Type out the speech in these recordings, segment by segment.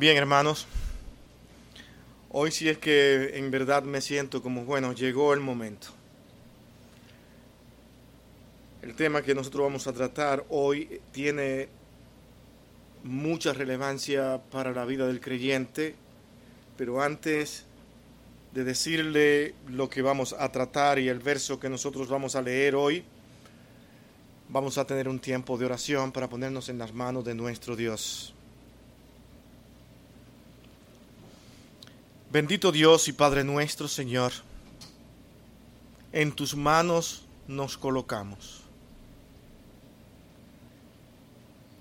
Bien, hermanos, hoy sí es que en verdad me siento como, bueno, llegó el momento. El tema que nosotros vamos a tratar hoy tiene mucha relevancia para la vida del creyente, pero antes de decirle lo que vamos a tratar y el verso que nosotros vamos a leer hoy, vamos a tener un tiempo de oración para ponernos en las manos de nuestro Dios. Bendito Dios y Padre nuestro, Señor, en tus manos nos colocamos.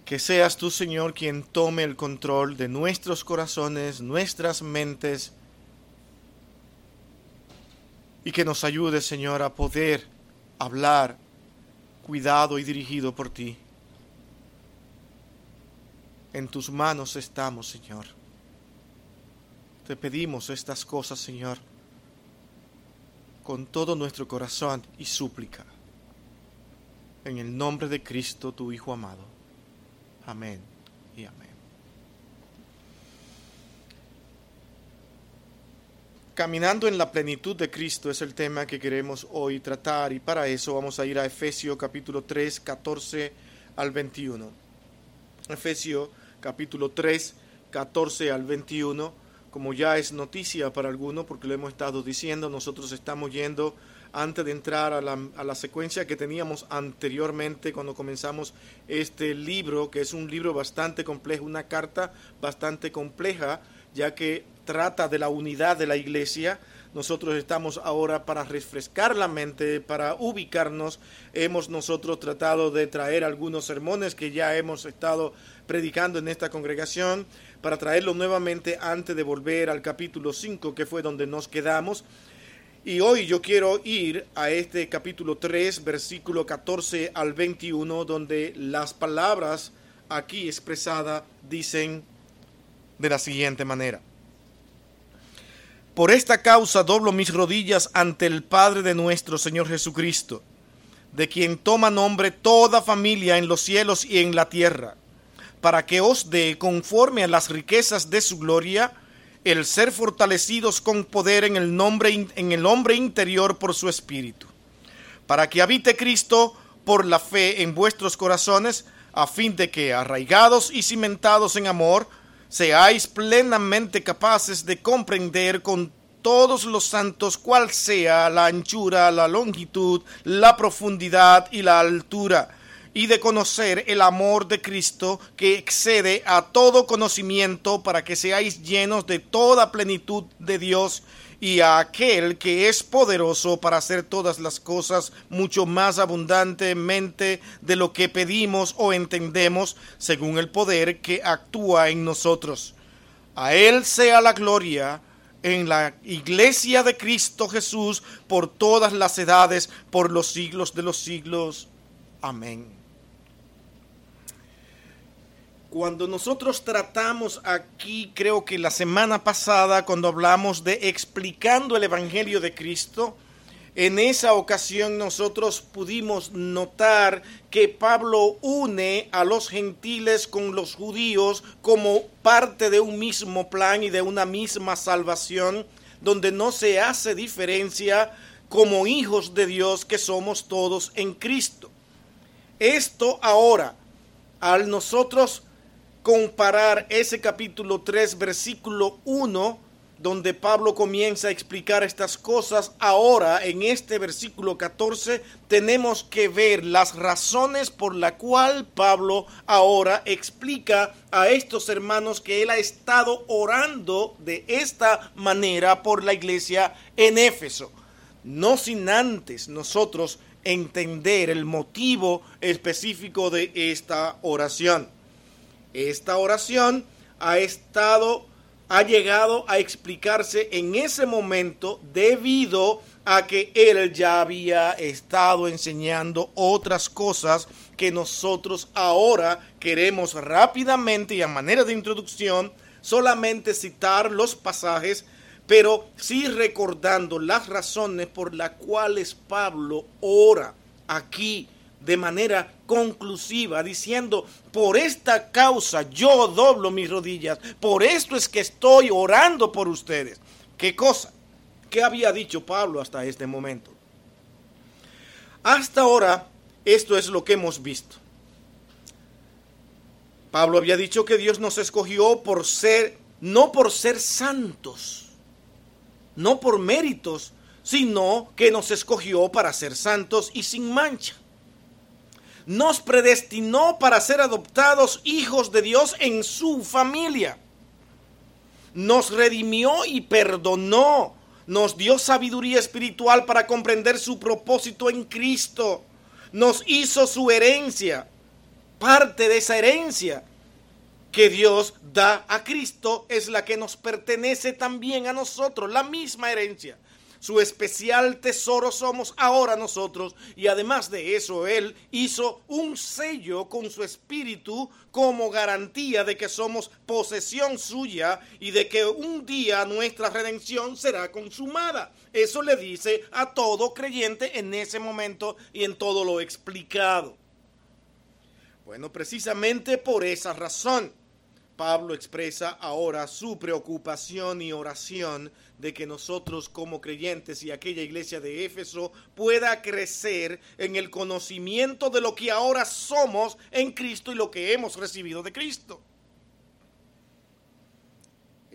Que seas tú, Señor, quien tome el control de nuestros corazones, nuestras mentes, y que nos ayude, Señor, a poder hablar cuidado y dirigido por ti. En tus manos estamos, Señor. Te pedimos estas cosas, Señor, con todo nuestro corazón y súplica. En el nombre de Cristo, tu Hijo amado. Amén y amén. Caminando en la plenitud de Cristo es el tema que queremos hoy tratar y para eso vamos a ir a Efesios capítulo 3, 14 al 21. Efesios capítulo 3, 14 al 21, como ya es noticia para algunos porque lo hemos estado diciendo, nosotros estamos yendo antes de entrar a la, a la, secuencia que teníamos anteriormente cuando comenzamos este libro, que es un libro bastante complejo, una carta bastante compleja, ya que trata de la unidad de la iglesia. Nosotros estamos ahora para refrescar la mente, para ubicarnos. Hemos nosotros tratado de traer algunos sermones que ya hemos estado predicando en esta congregación, para traerlo nuevamente antes de volver al capítulo 5, que fue donde nos quedamos. Y hoy yo quiero ir a este capítulo 3, versículo 14 al 21, donde las palabras aquí expresadas dicen de la siguiente manera. Por esta causa doblo mis rodillas ante el Padre de nuestro Señor Jesucristo, de quien toma nombre toda familia en los cielos y en la tierra, para que os dé, conforme a las riquezas de su gloria, el ser fortalecidos con poder en el, nombre, en el hombre interior por su espíritu, para que habite Cristo por la fe en vuestros corazones, a fin de que, arraigados y cimentados en amor, seáis plenamente capaces de comprender con todos los santos cuál sea la anchura, la longitud, la profundidad y la altura, y de conocer el amor de Cristo que excede a todo conocimiento para que seáis llenos de toda plenitud de Dios y a aquel que es poderoso para hacer todas las cosas mucho más abundantemente de lo que pedimos o entendemos, según el poder que actúa en nosotros. A Él sea la gloria en la iglesia de Cristo Jesús por todas las edades, por los siglos de los siglos. Amén. Cuando nosotros tratamos aquí, creo que la semana pasada, cuando hablamos de explicando el Evangelio de Cristo, en esa ocasión nosotros pudimos notar que Pablo une a los gentiles con los judíos como parte de un mismo plan y de una misma salvación, donde no se hace diferencia como hijos de Dios que somos todos en Cristo. Esto ahora, al nosotros comparar ese capítulo 3, versículo 1, donde Pablo comienza a explicar estas cosas, ahora en este versículo 14 tenemos que ver las razones por la cual Pablo ahora explica a estos hermanos que él ha estado orando de esta manera por la iglesia en Éfeso. No sin antes nosotros entender el motivo específico de esta oración. Esta oración ha estado, ha llegado a explicarse en ese momento debido a que él ya había estado enseñando otras cosas que nosotros ahora queremos rápidamente y a manera de introducción solamente citar los pasajes, pero sí recordando las razones por las cuales Pablo ora aquí de manera conclusiva, diciendo, por esta causa yo doblo mis rodillas, por esto es que estoy orando por ustedes. ¿Qué cosa? ¿Qué había dicho Pablo hasta este momento? Hasta ahora, esto es lo que hemos visto. Pablo había dicho que Dios nos escogió por ser, no por ser santos, no por méritos, sino que nos escogió para ser santos y sin mancha. Nos predestinó para ser adoptados hijos de Dios en su familia. Nos redimió y perdonó. Nos dio sabiduría espiritual para comprender su propósito en Cristo. Nos hizo su herencia parte de esa herencia que Dios da a Cristo es la que nos pertenece también a nosotros, la misma herencia. Su especial tesoro somos ahora nosotros y además de eso Él hizo un sello con su espíritu como garantía de que somos posesión suya y de que un día nuestra redención será consumada. Eso le dice a todo creyente en ese momento y en todo lo explicado. Bueno, precisamente por esa razón, Pablo expresa ahora su preocupación y oración de que nosotros como creyentes y aquella iglesia de Éfeso pueda crecer en el conocimiento de lo que ahora somos en Cristo y lo que hemos recibido de Cristo.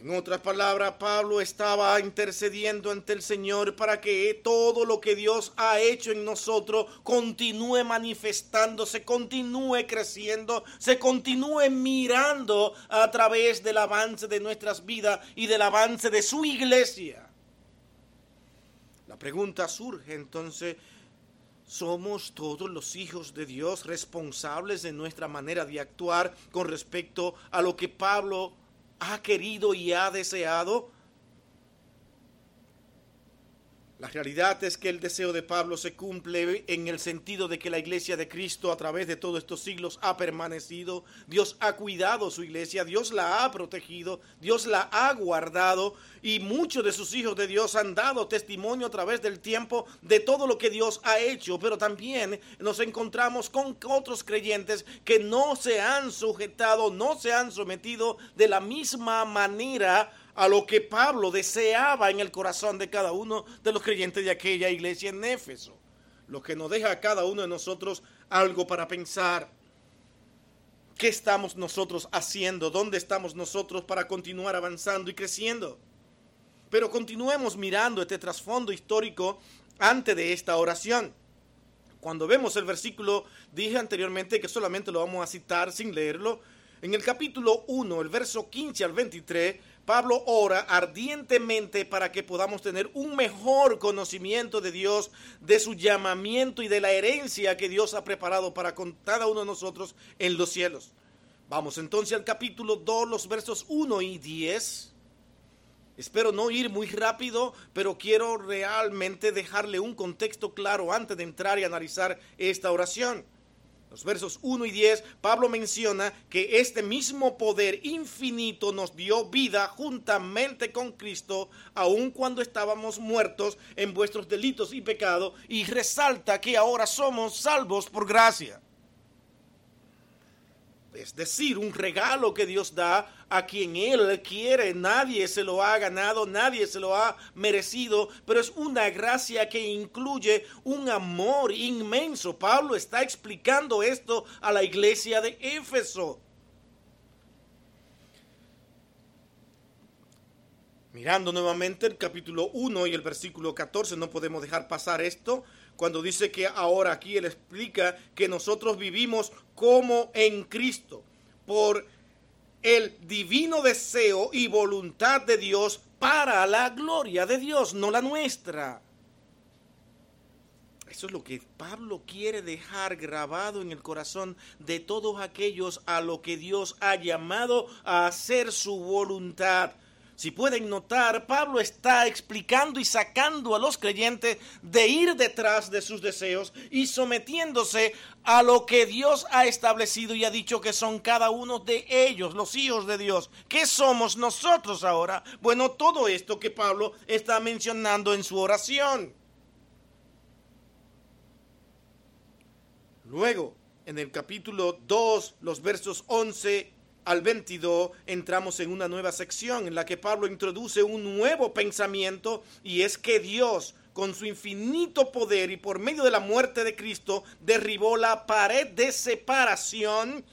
En otras palabras, Pablo estaba intercediendo ante el Señor para que todo lo que Dios ha hecho en nosotros continúe manifestándose, continúe creciendo, se continúe mirando a través del avance de nuestras vidas y del avance de su iglesia. La pregunta surge entonces, ¿somos todos los hijos de Dios responsables de nuestra manera de actuar con respecto a lo que Pablo ha querido y ha deseado La realidad es que el deseo de Pablo se cumple en el sentido de que la iglesia de Cristo a través de todos estos siglos ha permanecido, Dios ha cuidado su iglesia, Dios la ha protegido, Dios la ha guardado y muchos de sus hijos de Dios han dado testimonio a través del tiempo de todo lo que Dios ha hecho, pero también nos encontramos con otros creyentes que no se han sujetado, no se han sometido de la misma manera a lo que Pablo deseaba en el corazón de cada uno de los creyentes de aquella iglesia en Éfeso. Lo que nos deja a cada uno de nosotros algo para pensar. ¿Qué estamos nosotros haciendo? ¿Dónde estamos nosotros para continuar avanzando y creciendo? Pero continuemos mirando este trasfondo histórico antes de esta oración. Cuando vemos el versículo, dije anteriormente que solamente lo vamos a citar sin leerlo. En el capítulo 1, el verso 15 al 23, Pablo ora ardientemente para que podamos tener un mejor conocimiento de Dios, de su llamamiento y de la herencia que Dios ha preparado para con cada uno de nosotros en los cielos. Vamos entonces al capítulo 2, los versos 1 y 10. Espero no ir muy rápido, pero quiero realmente dejarle un contexto claro antes de entrar y analizar esta oración los versos 1 y 10, Pablo menciona que este mismo poder infinito nos dio vida juntamente con Cristo, aun cuando estábamos muertos en vuestros delitos y pecados, y resalta que ahora somos salvos por gracia es decir, un regalo que Dios da a quien Él quiere. Nadie se lo ha ganado, nadie se lo ha merecido, pero es una gracia que incluye un amor inmenso. Pablo está explicando esto a la iglesia de Éfeso. Mirando nuevamente el capítulo 1 y el versículo 14, no podemos dejar pasar esto cuando dice que ahora aquí él explica que nosotros vivimos como en Cristo, por el divino deseo y voluntad de Dios para la gloria de Dios, no la nuestra. Eso es lo que Pablo quiere dejar grabado en el corazón de todos aquellos a lo que Dios ha llamado a hacer su voluntad. Si pueden notar, Pablo está explicando y sacando a los creyentes de ir detrás de sus deseos y sometiéndose a lo que Dios ha establecido y ha dicho que son cada uno de ellos, los hijos de Dios. ¿Qué somos nosotros ahora? Bueno, todo esto que Pablo está mencionando en su oración. Luego, en el capítulo 2, los versos 11 al 22, entramos en una nueva sección en la que Pablo introduce un nuevo pensamiento y es que Dios, con su infinito poder y por medio de la muerte de Cristo, derribó la pared de separación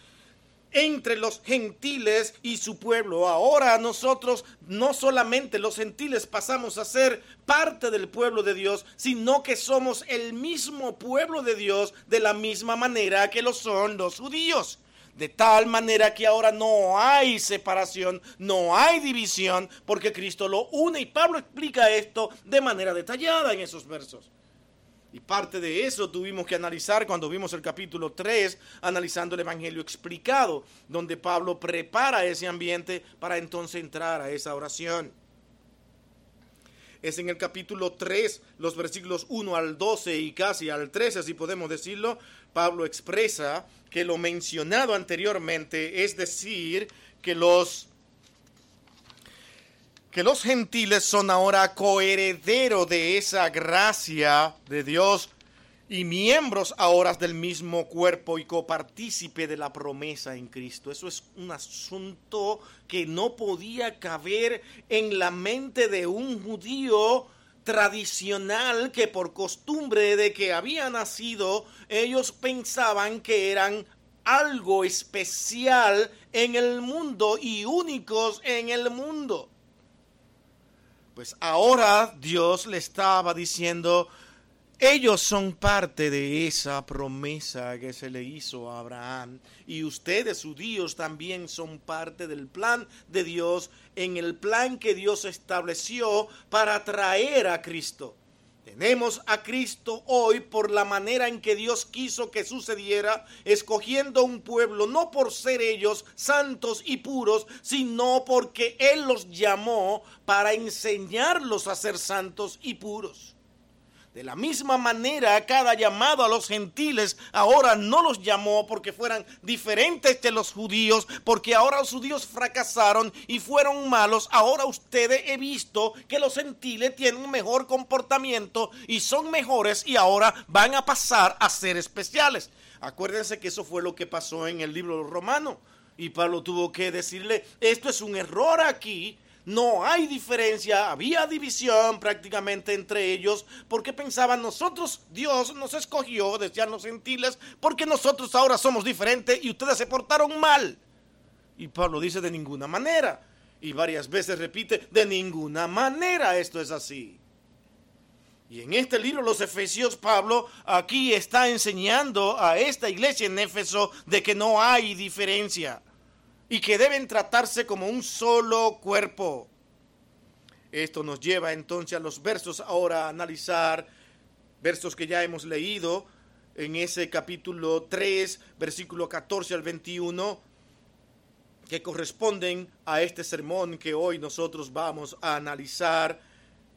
entre los gentiles y su pueblo. Ahora nosotros, no solamente los gentiles, pasamos a ser parte del pueblo de Dios, sino que somos el mismo pueblo de Dios de la misma manera que lo son los judíos. De tal manera que ahora no hay separación, no hay división, porque Cristo lo une y Pablo explica esto de manera detallada en esos versos. Y parte de eso tuvimos que analizar cuando vimos el capítulo 3, analizando el Evangelio explicado, donde Pablo prepara ese ambiente para entonces entrar a esa oración. Es en el capítulo 3, los versículos 1 al 12 y casi al 13, si podemos decirlo, Pablo expresa que lo mencionado anteriormente, es decir, que los que los gentiles son ahora coheredero de esa gracia de Dios y miembros ahora del mismo cuerpo y copartícipe de la promesa en Cristo. Eso es un asunto que no podía caber en la mente de un judío tradicional que por costumbre de que había nacido, ellos pensaban que eran algo especial en el mundo y únicos en el mundo. Pues ahora Dios le estaba diciendo, ellos son parte de esa promesa que se le hizo a Abraham. Y ustedes, judíos, también son parte del plan de Dios, en el plan que Dios estableció para traer a Cristo. Tenemos a Cristo hoy por la manera en que Dios quiso que sucediera, escogiendo un pueblo no por ser ellos santos y puros, sino porque Él los llamó para enseñarlos a ser santos y puros. De la misma manera, cada llamado a los gentiles ahora no los llamó porque fueran diferentes de los judíos, porque ahora los judíos fracasaron y fueron malos. Ahora ustedes he visto que los gentiles tienen mejor comportamiento y son mejores y ahora van a pasar a ser especiales. Acuérdense que eso fue lo que pasó en el libro romano. Y Pablo tuvo que decirle, esto es un error aquí, no hay diferencia, había división prácticamente entre ellos, porque pensaban nosotros, Dios nos escogió, decían los gentiles, porque nosotros ahora somos diferentes y ustedes se portaron mal. Y Pablo dice de ninguna manera, y varias veces repite, de ninguna manera esto es así. Y en este libro, los Efesios, Pablo aquí está enseñando a esta iglesia en Éfeso de que no hay diferencia y que deben tratarse como un solo cuerpo. Esto nos lleva entonces a los versos ahora a analizar versos que ya hemos leído en ese capítulo 3, versículo 14 al 21, que corresponden a este sermón que hoy nosotros vamos a analizar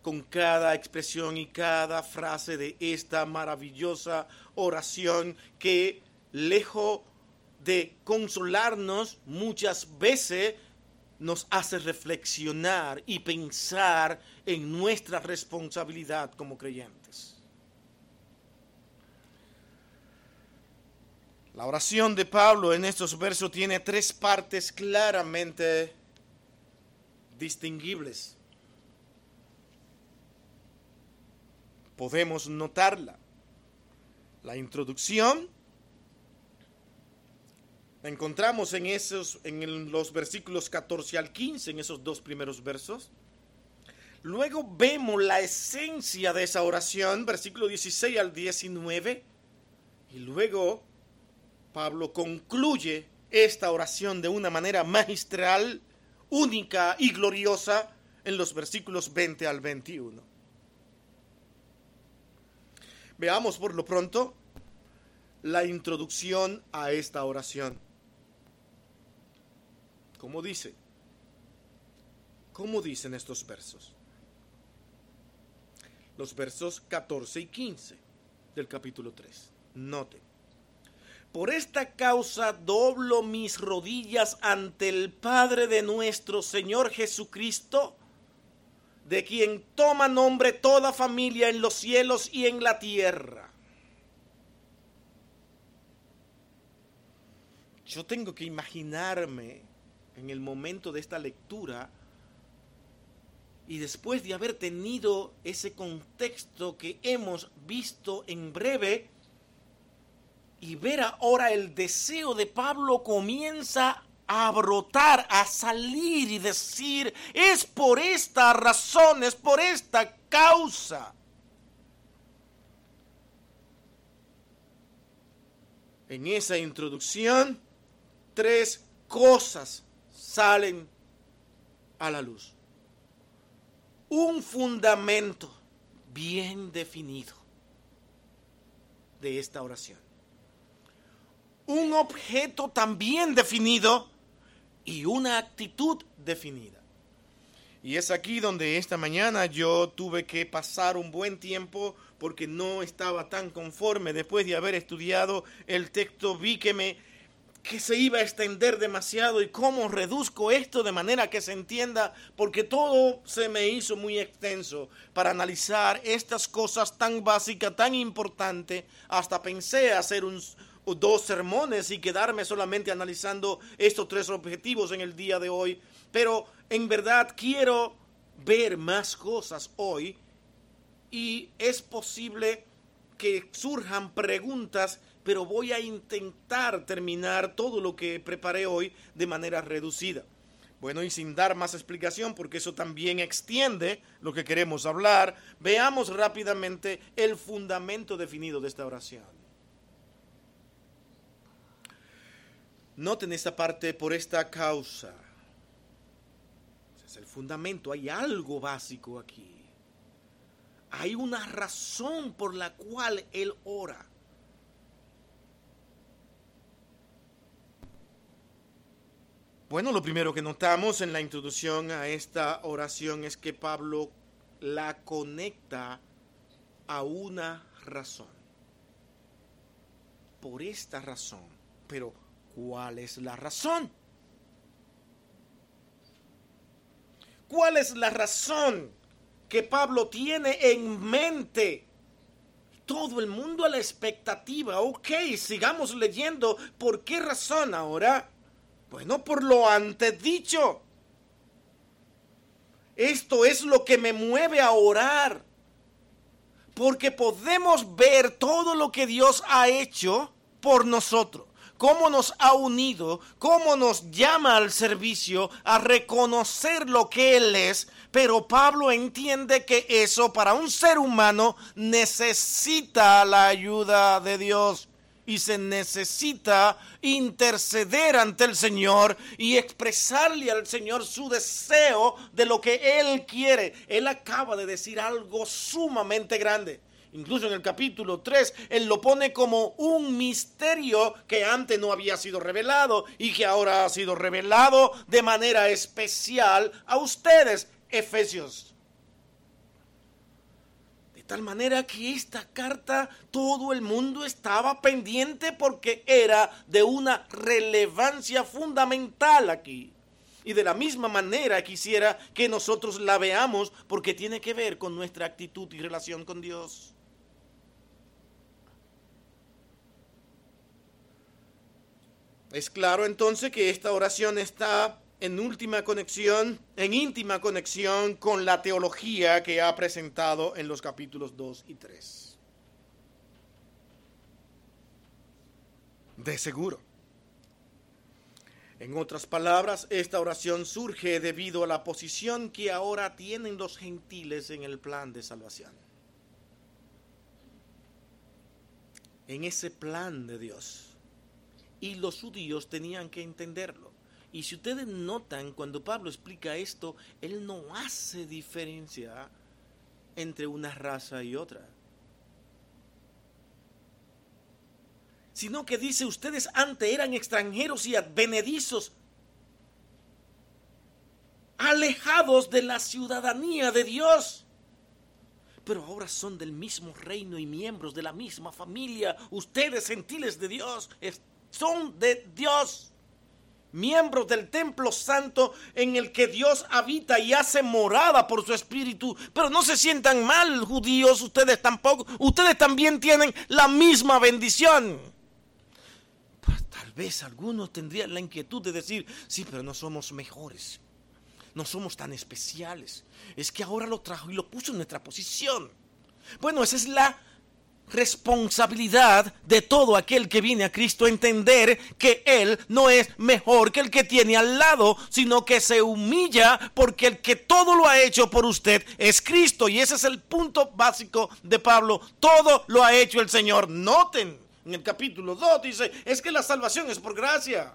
con cada expresión y cada frase de esta maravillosa oración que lejos de consolarnos muchas veces nos hace reflexionar y pensar en nuestra responsabilidad como creyentes. La oración de Pablo en estos versos tiene tres partes claramente distinguibles. Podemos notarla. La introducción, encontramos en, esos, en los versículos 14 al 15, en esos dos primeros versos. Luego vemos la esencia de esa oración, versículo 16 al 19. Y luego Pablo concluye esta oración de una manera magistral, única y gloriosa en los versículos 20 al 21. Veamos por lo pronto la introducción a esta oración. ¿Cómo dice? ¿Cómo dicen estos versos? Los versos 14 y 15 del capítulo 3. Noten. Por esta causa doblo mis rodillas ante el Padre de nuestro Señor Jesucristo, de quien toma nombre toda familia en los cielos y en la tierra yo tengo que imaginarme en el momento de esta lectura y después de haber tenido ese contexto que hemos visto en breve y ver ahora el deseo de Pablo comienza a brotar, a salir y decir, es por esta razón, es por esta causa. En esa introducción, tres cosas salen a la luz. Un fundamento bien definido de esta oración. Un objeto también definido y una actitud definida. Y es aquí donde esta mañana yo tuve que pasar un buen tiempo porque no estaba tan conforme. Después de haber estudiado el texto vi que me que se iba a extender demasiado y cómo reduzco esto de manera que se entienda, porque todo se me hizo muy extenso para analizar estas cosas tan básicas, tan importantes, hasta pensé hacer un, dos sermones y quedarme solamente analizando estos tres objetivos en el día de hoy, pero en verdad quiero ver más cosas hoy y es posible que surjan preguntas, pero voy a intentar terminar todo lo que preparé hoy de manera reducida. Bueno, y sin dar más explicación, porque eso también extiende lo que queremos hablar, veamos rápidamente el fundamento definido de esta oración. Noten esta parte por esta causa. es el fundamento, hay algo básico aquí. Hay una razón por la cual Él ora. Bueno, lo primero que notamos en la introducción a esta oración es que Pablo la conecta a una razón. Por esta razón. Pero ¿Cuál es la razón? ¿Cuál es la razón que Pablo tiene en mente? Todo el mundo a la expectativa. Ok, sigamos leyendo. ¿Por qué razón ahora? Bueno, por lo antes dicho. Esto es lo que me mueve a orar. Porque podemos ver todo lo que Dios ha hecho por nosotros cómo nos ha unido, cómo nos llama al servicio, a reconocer lo que Él es, pero Pablo entiende que eso para un ser humano necesita la ayuda de Dios y se necesita interceder ante el Señor y expresarle al Señor su deseo de lo que Él quiere. Él acaba de decir algo sumamente grande. Incluso en el capítulo 3, Él lo pone como un misterio que antes no había sido revelado y que ahora ha sido revelado de manera especial a ustedes, Efesios. Tal manera que esta carta todo el mundo estaba pendiente porque era de una relevancia fundamental aquí. Y de la misma manera quisiera que nosotros la veamos porque tiene que ver con nuestra actitud y relación con Dios. Es claro entonces que esta oración está en última conexión, en íntima conexión con la teología que ha presentado en los capítulos 2 y 3. De seguro. En otras palabras, esta oración surge debido a la posición que ahora tienen los gentiles en el plan de salvación. En ese plan de Dios y los judíos tenían que entenderlo. Y si ustedes notan, cuando Pablo explica esto, él no hace diferencia entre una raza y otra. Sino que dice, ustedes antes eran extranjeros y advenedizos, alejados de la ciudadanía de Dios. Pero ahora son del mismo reino y miembros de la misma familia. Ustedes, gentiles de Dios, son de Dios, miembros del templo santo en el que Dios habita y hace morada por su espíritu. Pero no se sientan mal, judíos, ustedes tampoco. Ustedes también tienen la misma bendición. Pues tal vez algunos tendrían la inquietud de decir, sí, pero no somos mejores, no somos tan especiales. Es que ahora lo trajo y lo puso en nuestra posición. Bueno, esa es la responsabilidad de todo aquel que viene a Cristo entender que Él no es mejor que el que tiene al lado, sino que se humilla porque el que todo lo ha hecho por usted es Cristo. Y ese es el punto básico de Pablo. Todo lo ha hecho el Señor. Noten, en el capítulo 2 dice, es que la salvación es por gracia.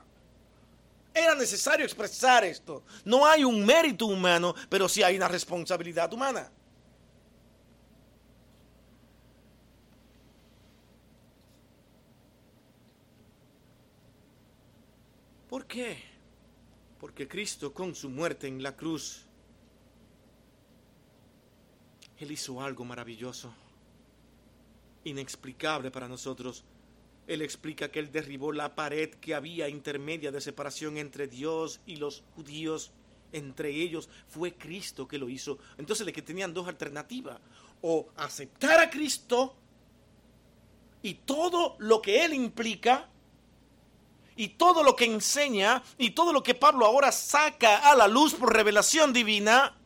Era necesario expresar esto. No hay un mérito humano, pero sí hay una responsabilidad humana. ¿Por qué? Porque Cristo con su muerte en la cruz, Él hizo algo maravilloso, inexplicable para nosotros. Él explica que Él derribó la pared que había intermedia de separación entre Dios y los judíos. Entre ellos fue Cristo que lo hizo. Entonces le que tenían dos alternativas. O aceptar a Cristo y todo lo que Él implica, y todo lo que enseña y todo lo que Pablo ahora saca a la luz por revelación divina,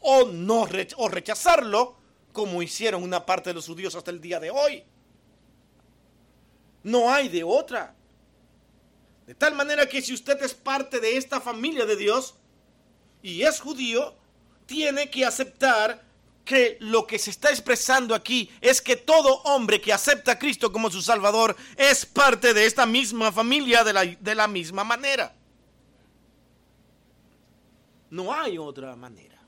o no o rechazarlo, como hicieron una parte de los judíos hasta el día de hoy. No hay de otra. De tal manera que si usted es parte de esta familia de Dios y es judío, tiene que aceptar que lo que se está expresando aquí es que todo hombre que acepta a Cristo como su Salvador es parte de esta misma familia de la, de la misma manera. No hay otra manera.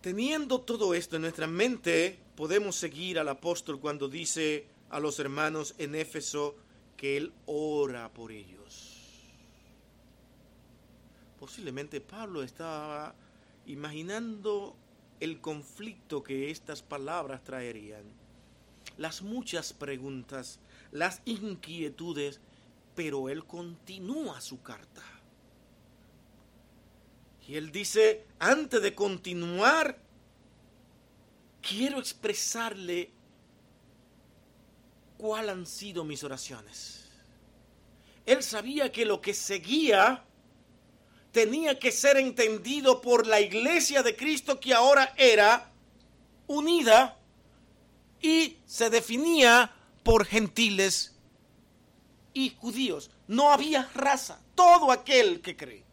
Teniendo todo esto en nuestra mente, podemos seguir al apóstol cuando dice a los hermanos en Éfeso que él ora por ellos. Posiblemente Pablo estaba imaginando el conflicto que estas palabras traerían, las muchas preguntas, las inquietudes, pero él continúa su carta. Y él dice, antes de continuar, quiero expresarle cuáles han sido mis oraciones. Él sabía que lo que seguía tenía que ser entendido por la iglesia de Cristo que ahora era unida y se definía por gentiles y judíos. No había raza, todo aquel que cree.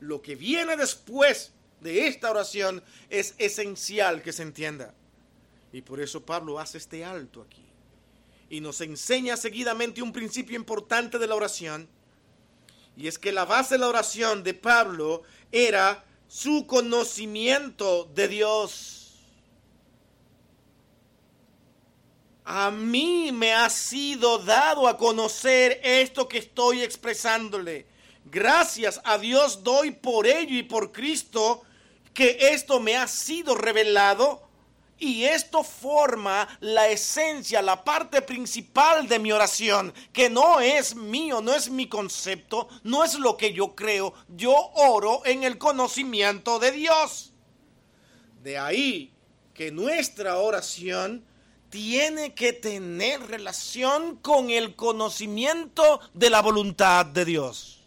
Lo que viene después de esta oración es esencial que se entienda. Y por eso Pablo hace este alto aquí. Y nos enseña seguidamente un principio importante de la oración y es que la base de la oración de Pablo era su conocimiento de Dios. A mí me ha sido dado a conocer esto que estoy expresándole. Gracias a Dios doy por ello y por Cristo que esto me ha sido revelado y esto forma la esencia, la parte principal de mi oración, que no es mío, no es mi concepto, no es lo que yo creo. Yo oro en el conocimiento de Dios. De ahí que nuestra oración tiene que tener relación con el conocimiento de la voluntad de Dios.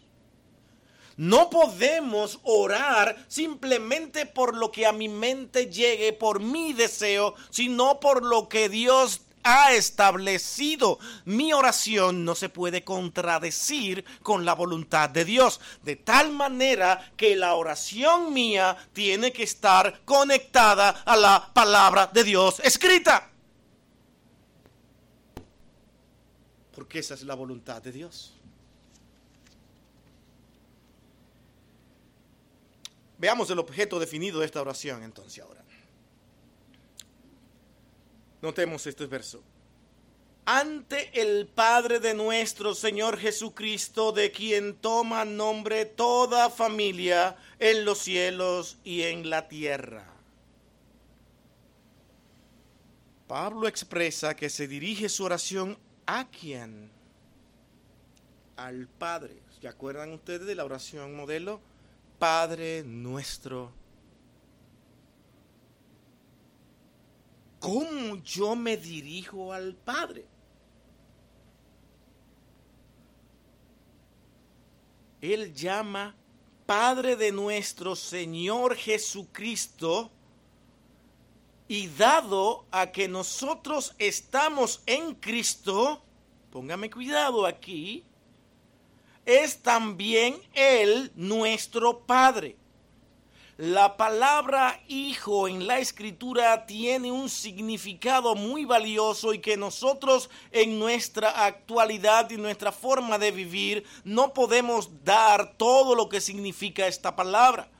No podemos orar simplemente por lo que a mi mente llegue, por mi deseo, sino por lo que Dios ha establecido. Mi oración no se puede contradecir con la voluntad de Dios. De tal manera que la oración mía tiene que estar conectada a la palabra de Dios escrita. Porque esa es la voluntad de Dios. Veamos el objeto definido de esta oración entonces ahora. Notemos este verso. Ante el Padre de nuestro Señor Jesucristo, de quien toma nombre toda familia en los cielos y en la tierra. Pablo expresa que se dirige su oración a quién? Al Padre. ¿Se acuerdan ustedes de la oración modelo? Padre nuestro. cómo yo me dirijo al Padre. Él llama Padre de nuestro Señor Jesucristo y dado a que nosotros estamos en Cristo, póngame cuidado aquí, es también Él nuestro Padre. La palabra hijo en la escritura tiene un significado muy valioso y que nosotros en nuestra actualidad y nuestra forma de vivir no podemos dar todo lo que significa esta palabra.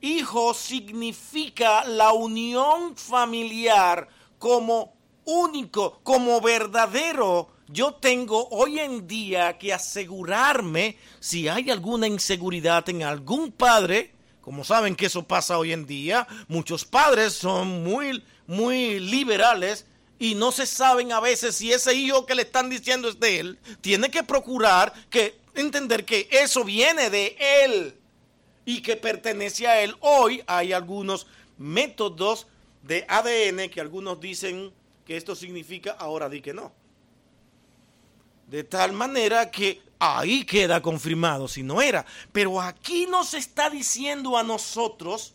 Hijo significa la unión familiar como único, como verdadero. Yo tengo hoy en día que asegurarme si hay alguna inseguridad en algún padre, como saben que eso pasa hoy en día, muchos padres son muy, muy liberales y no se saben a veces si ese hijo que le están diciendo es de él. Tiene que procurar que entender que eso viene de él y que pertenece a él. Hoy hay algunos métodos de ADN que algunos dicen que esto significa ahora di que no. De tal manera que ahí queda confirmado si no era. Pero aquí nos está diciendo a nosotros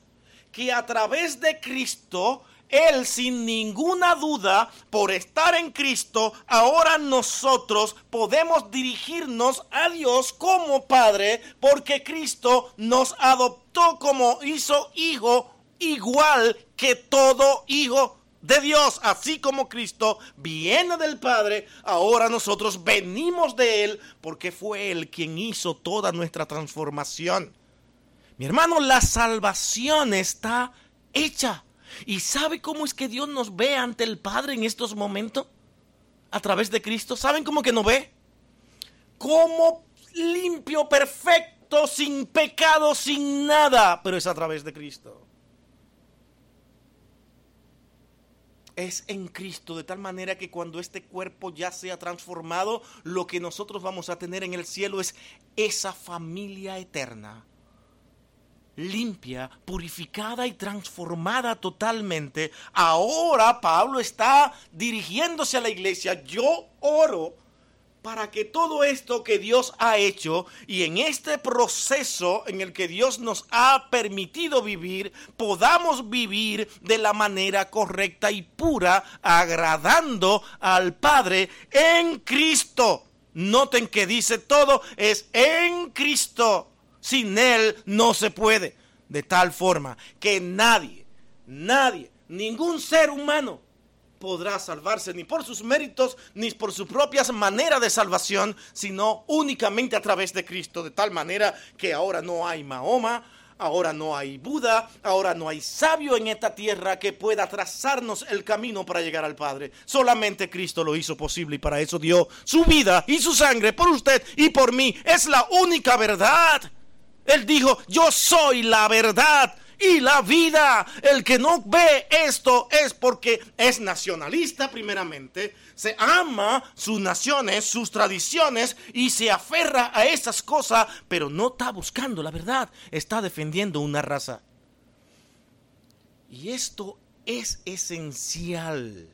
que a través de Cristo, Él sin ninguna duda, por estar en Cristo, ahora nosotros podemos dirigirnos a Dios como Padre, porque Cristo nos adoptó como hizo hijo, igual que todo hijo de Dios, así como Cristo viene del Padre, ahora nosotros venimos de Él porque fue Él quien hizo toda nuestra transformación. Mi hermano, la salvación está hecha. ¿Y sabe cómo es que Dios nos ve ante el Padre en estos momentos? A través de Cristo. ¿Saben cómo que nos ve? Como limpio, perfecto, sin pecado, sin nada. Pero es a través de Cristo. Es en Cristo, de tal manera que cuando este cuerpo ya sea transformado, lo que nosotros vamos a tener en el cielo es esa familia eterna, limpia, purificada y transformada totalmente. Ahora Pablo está dirigiéndose a la iglesia, yo oro para que todo esto que Dios ha hecho y en este proceso en el que Dios nos ha permitido vivir, podamos vivir de la manera correcta y pura, agradando al Padre en Cristo. Noten que dice todo es en Cristo. Sin Él no se puede. De tal forma que nadie, nadie, ningún ser humano podrá salvarse ni por sus méritos ni por su propia manera de salvación, sino únicamente a través de Cristo, de tal manera que ahora no hay Mahoma, ahora no hay Buda, ahora no hay sabio en esta tierra que pueda trazarnos el camino para llegar al Padre. Solamente Cristo lo hizo posible y para eso dio su vida y su sangre por usted y por mí. Es la única verdad. Él dijo, yo soy la verdad y la vida. El que no ve esto es porque es nacionalista primeramente, se ama sus naciones, sus tradiciones y se aferra a esas cosas, pero no está buscando la verdad, está defendiendo una raza. Y esto es esencial.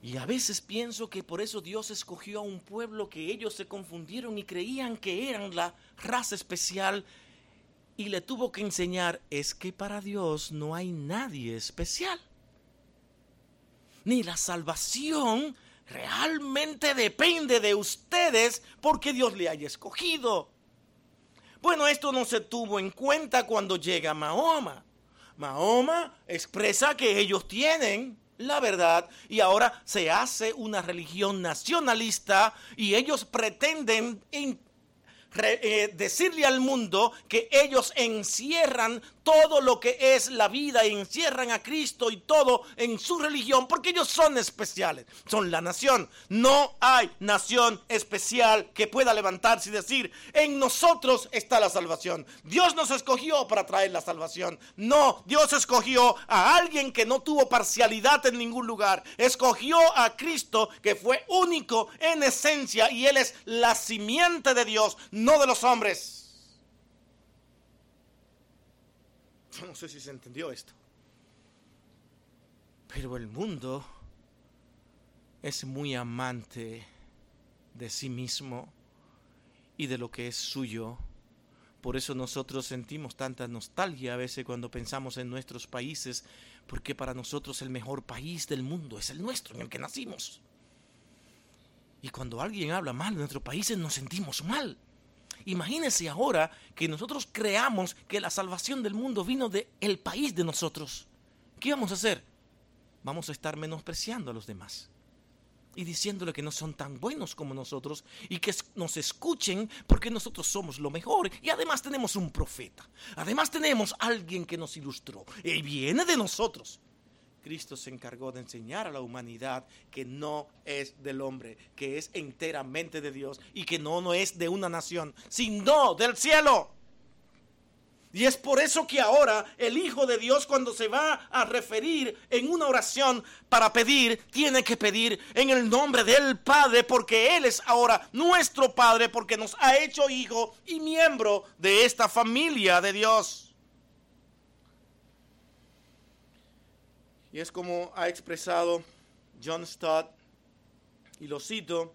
Y a veces pienso que por eso Dios escogió a un pueblo que ellos se confundieron y creían que eran la raza especial y le tuvo que enseñar es que para Dios no hay nadie especial. Ni la salvación realmente depende de ustedes porque Dios le haya escogido. Bueno, esto no se tuvo en cuenta cuando llega Mahoma. Mahoma expresa que ellos tienen la verdad y ahora se hace una religión nacionalista y ellos pretenden eh, decirle al mundo que ellos encierran todo lo que es la vida, encierran a Cristo y todo en su religión, porque ellos son especiales, son la nación. No hay nación especial que pueda levantarse y decir, en nosotros está la salvación. Dios nos escogió para traer la salvación. No, Dios escogió a alguien que no tuvo parcialidad en ningún lugar. Escogió a Cristo que fue único en esencia y Él es la simiente de Dios, de los hombres. no sé si se entendió esto. Pero el mundo es muy amante de sí mismo y de lo que es suyo. Por eso nosotros sentimos tanta nostalgia a veces cuando pensamos en nuestros países, porque para nosotros el mejor país del mundo es el nuestro, en el que nacimos. Y cuando alguien habla mal de nuestros países nos sentimos mal. Imagínense ahora que nosotros creamos que la salvación del mundo vino del el país de nosotros. ¿Qué vamos a hacer? Vamos a estar menospreciando a los demás y diciéndole que no son tan buenos como nosotros y que nos escuchen porque nosotros somos lo mejor y además tenemos un profeta. Además tenemos alguien que nos ilustró y viene de nosotros. Cristo se encargó de enseñar a la humanidad que no es del hombre, que es enteramente de Dios y que no, no es de una nación, sino del cielo. Y es por eso que ahora el Hijo de Dios cuando se va a referir en una oración para pedir, tiene que pedir en el nombre del Padre, porque Él es ahora nuestro Padre, porque nos ha hecho hijo y miembro de esta familia de Dios. Y es como ha expresado John Stott, y lo cito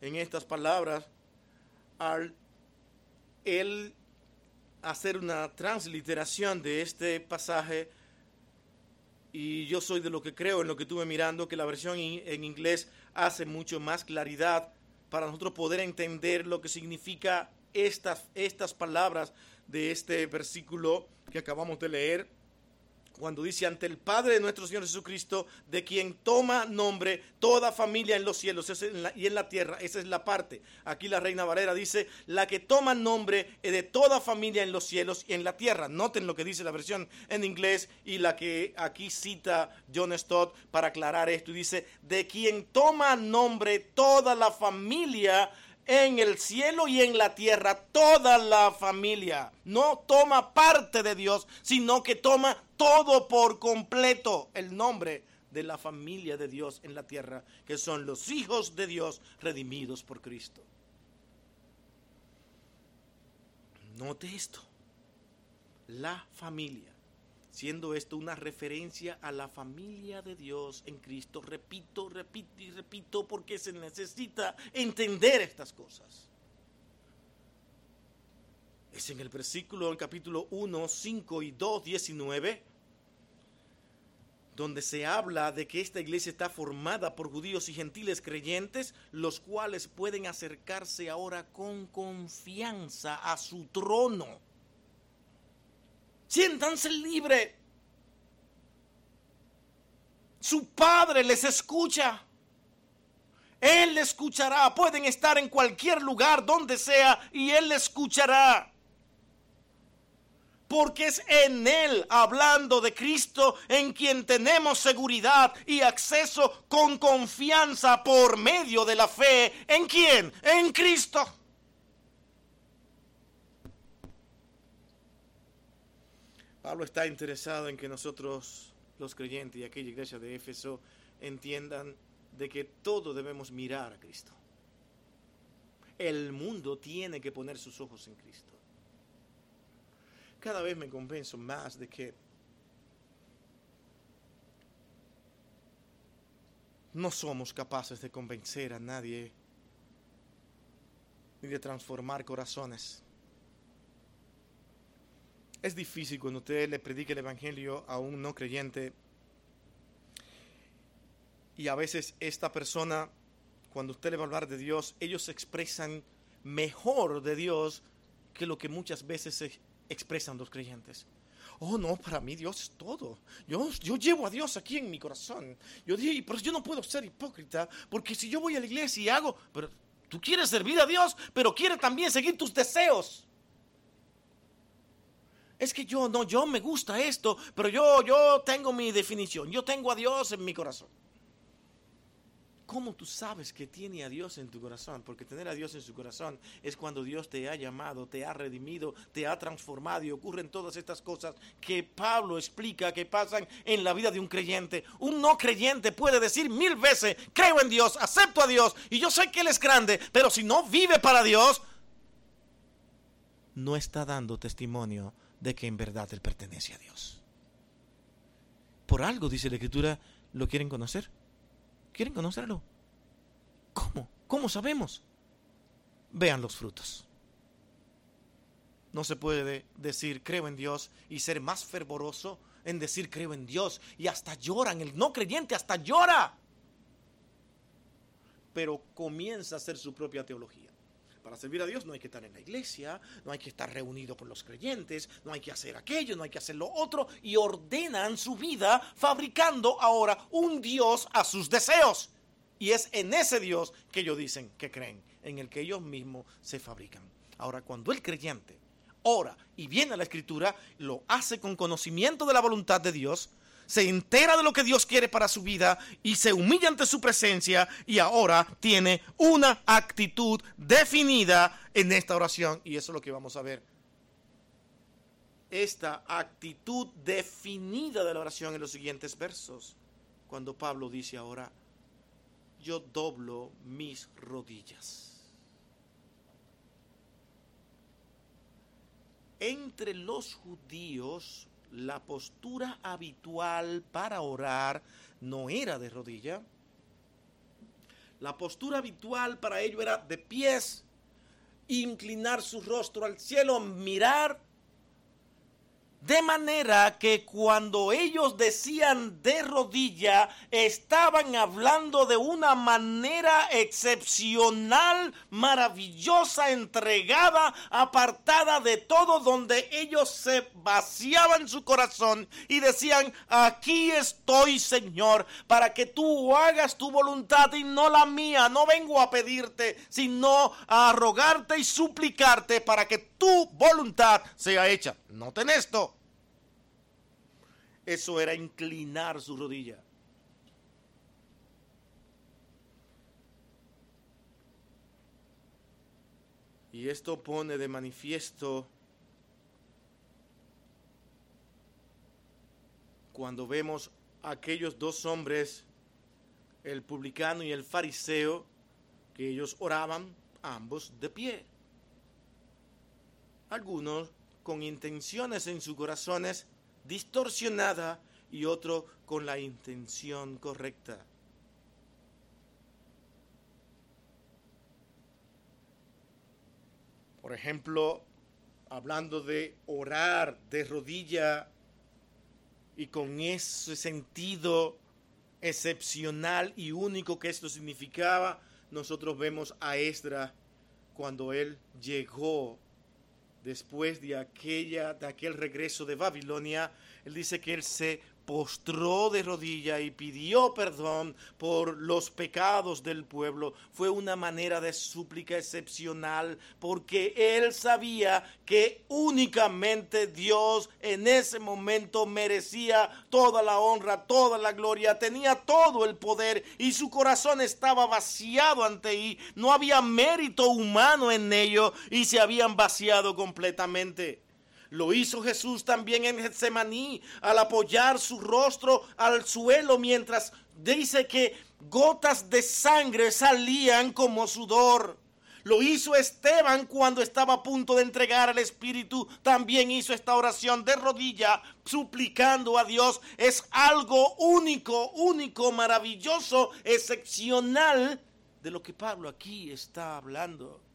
en estas palabras, al él hacer una transliteración de este pasaje y yo soy de lo que creo en lo que estuve mirando, que la versión en inglés hace mucho más claridad para nosotros poder entender lo que significa estas, estas palabras de este versículo que acabamos de leer cuando dice ante el Padre de nuestro Señor Jesucristo, de quien toma nombre toda familia en los cielos y en la tierra. Esa es la parte. Aquí la Reina Valera dice, la que toma nombre de toda familia en los cielos y en la tierra. Noten lo que dice la versión en inglés y la que aquí cita John Stott para aclarar esto. Y dice, de quien toma nombre toda la familia en el cielo y en la tierra, toda la familia. No toma parte de Dios, sino que toma todo por completo el nombre de la familia de Dios en la tierra, que son los hijos de Dios redimidos por Cristo. Note esto, la familia siendo esto una referencia a la familia de Dios en Cristo. Repito, repito y repito porque se necesita entender estas cosas. Es en el versículo, el capítulo 1, 5 y 2, 19, donde se habla de que esta iglesia está formada por judíos y gentiles creyentes, los cuales pueden acercarse ahora con confianza a su trono Siéntanse libre. Su padre les escucha. Él le escuchará. Pueden estar en cualquier lugar, donde sea, y Él le escuchará. Porque es en Él, hablando de Cristo, en quien tenemos seguridad y acceso con confianza por medio de la fe. ¿En quién? En Cristo. Pablo está interesado en que nosotros, los creyentes y aquella iglesia de Éfeso, entiendan de que todo debemos mirar a Cristo. El mundo tiene que poner sus ojos en Cristo. Cada vez me convenzo más de que no somos capaces de convencer a nadie ni de transformar corazones. Es difícil cuando usted le predique el Evangelio a un no creyente y a veces esta persona, cuando usted le va a hablar de Dios, ellos expresan mejor de Dios que lo que muchas veces expresan los creyentes. Oh, no, para mí Dios es todo. Yo, yo llevo a Dios aquí en mi corazón. Yo dije, pero yo no puedo ser hipócrita, porque si yo voy a la iglesia y hago, pero tú quieres servir a Dios, pero quieres también seguir tus deseos. Es que yo no, yo me gusta esto, pero yo, yo tengo mi definición. Yo tengo a Dios en mi corazón. ¿Cómo tú sabes que tiene a Dios en tu corazón? Porque tener a Dios en su corazón es cuando Dios te ha llamado, te ha redimido, te ha transformado y ocurren todas estas cosas que Pablo explica que pasan en la vida de un creyente. Un no creyente puede decir mil veces, creo en Dios, acepto a Dios y yo sé que Él es grande, pero si no vive para Dios, no está dando testimonio de que en verdad Él pertenece a Dios. Por algo, dice la Escritura, ¿Lo quieren conocer? ¿Quieren conocerlo? ¿Cómo? ¿Cómo sabemos? Vean los frutos. No se puede decir creo en Dios y ser más fervoroso en decir creo en Dios y hasta lloran. El no creyente hasta llora. Pero comienza a hacer su propia teología. Para servir a Dios no hay que estar en la iglesia, no hay que estar reunido con los creyentes, no hay que hacer aquello, no hay que hacer lo otro, y ordenan su vida fabricando ahora un Dios a sus deseos. Y es en ese Dios que ellos dicen que creen, en el que ellos mismos se fabrican. Ahora, cuando el creyente ora y viene a la escritura, lo hace con conocimiento de la voluntad de Dios, se entera de lo que Dios quiere para su vida y se humilla ante su presencia y ahora tiene una actitud definida en esta oración y eso es lo que vamos a ver. Esta actitud definida de la oración en los siguientes versos, cuando Pablo dice ahora, yo doblo mis rodillas. Entre los judíos la postura habitual para orar no era de rodilla. La postura habitual para ello era de pies, inclinar su rostro al cielo, mirar de manera que cuando ellos decían de rodilla, estaban hablando de una manera excepcional, maravillosa, entregada, apartada de todo, donde ellos se vaciaban su corazón y decían, aquí estoy Señor, para que tú hagas tu voluntad y no la mía. No vengo a pedirte, sino a rogarte y suplicarte para que tu voluntad sea hecha. Noten esto. Eso era inclinar su rodilla. Y esto pone de manifiesto cuando vemos a aquellos dos hombres, el publicano y el fariseo, que ellos oraban ambos de pie. Algunos con intenciones en sus corazones distorsionada y otro con la intención correcta. Por ejemplo, hablando de orar de rodilla y con ese sentido excepcional y único que esto significaba, nosotros vemos a Esdra cuando él llegó después de, aquella, de aquel regreso de Babilonia, él dice que él se postró de rodilla y pidió perdón por los pecados del pueblo. Fue una manera de súplica excepcional porque él sabía que únicamente Dios en ese momento merecía toda la honra, toda la gloria, tenía todo el poder y su corazón estaba vaciado ante él. No había mérito humano en ello y se habían vaciado completamente. Lo hizo Jesús también en Getsemaní al apoyar su rostro al suelo mientras dice que gotas de sangre salían como sudor. Lo hizo Esteban cuando estaba a punto de entregar al Espíritu. También hizo esta oración de rodilla, suplicando a Dios. Es algo único, único, maravilloso, excepcional de lo que Pablo aquí está hablando.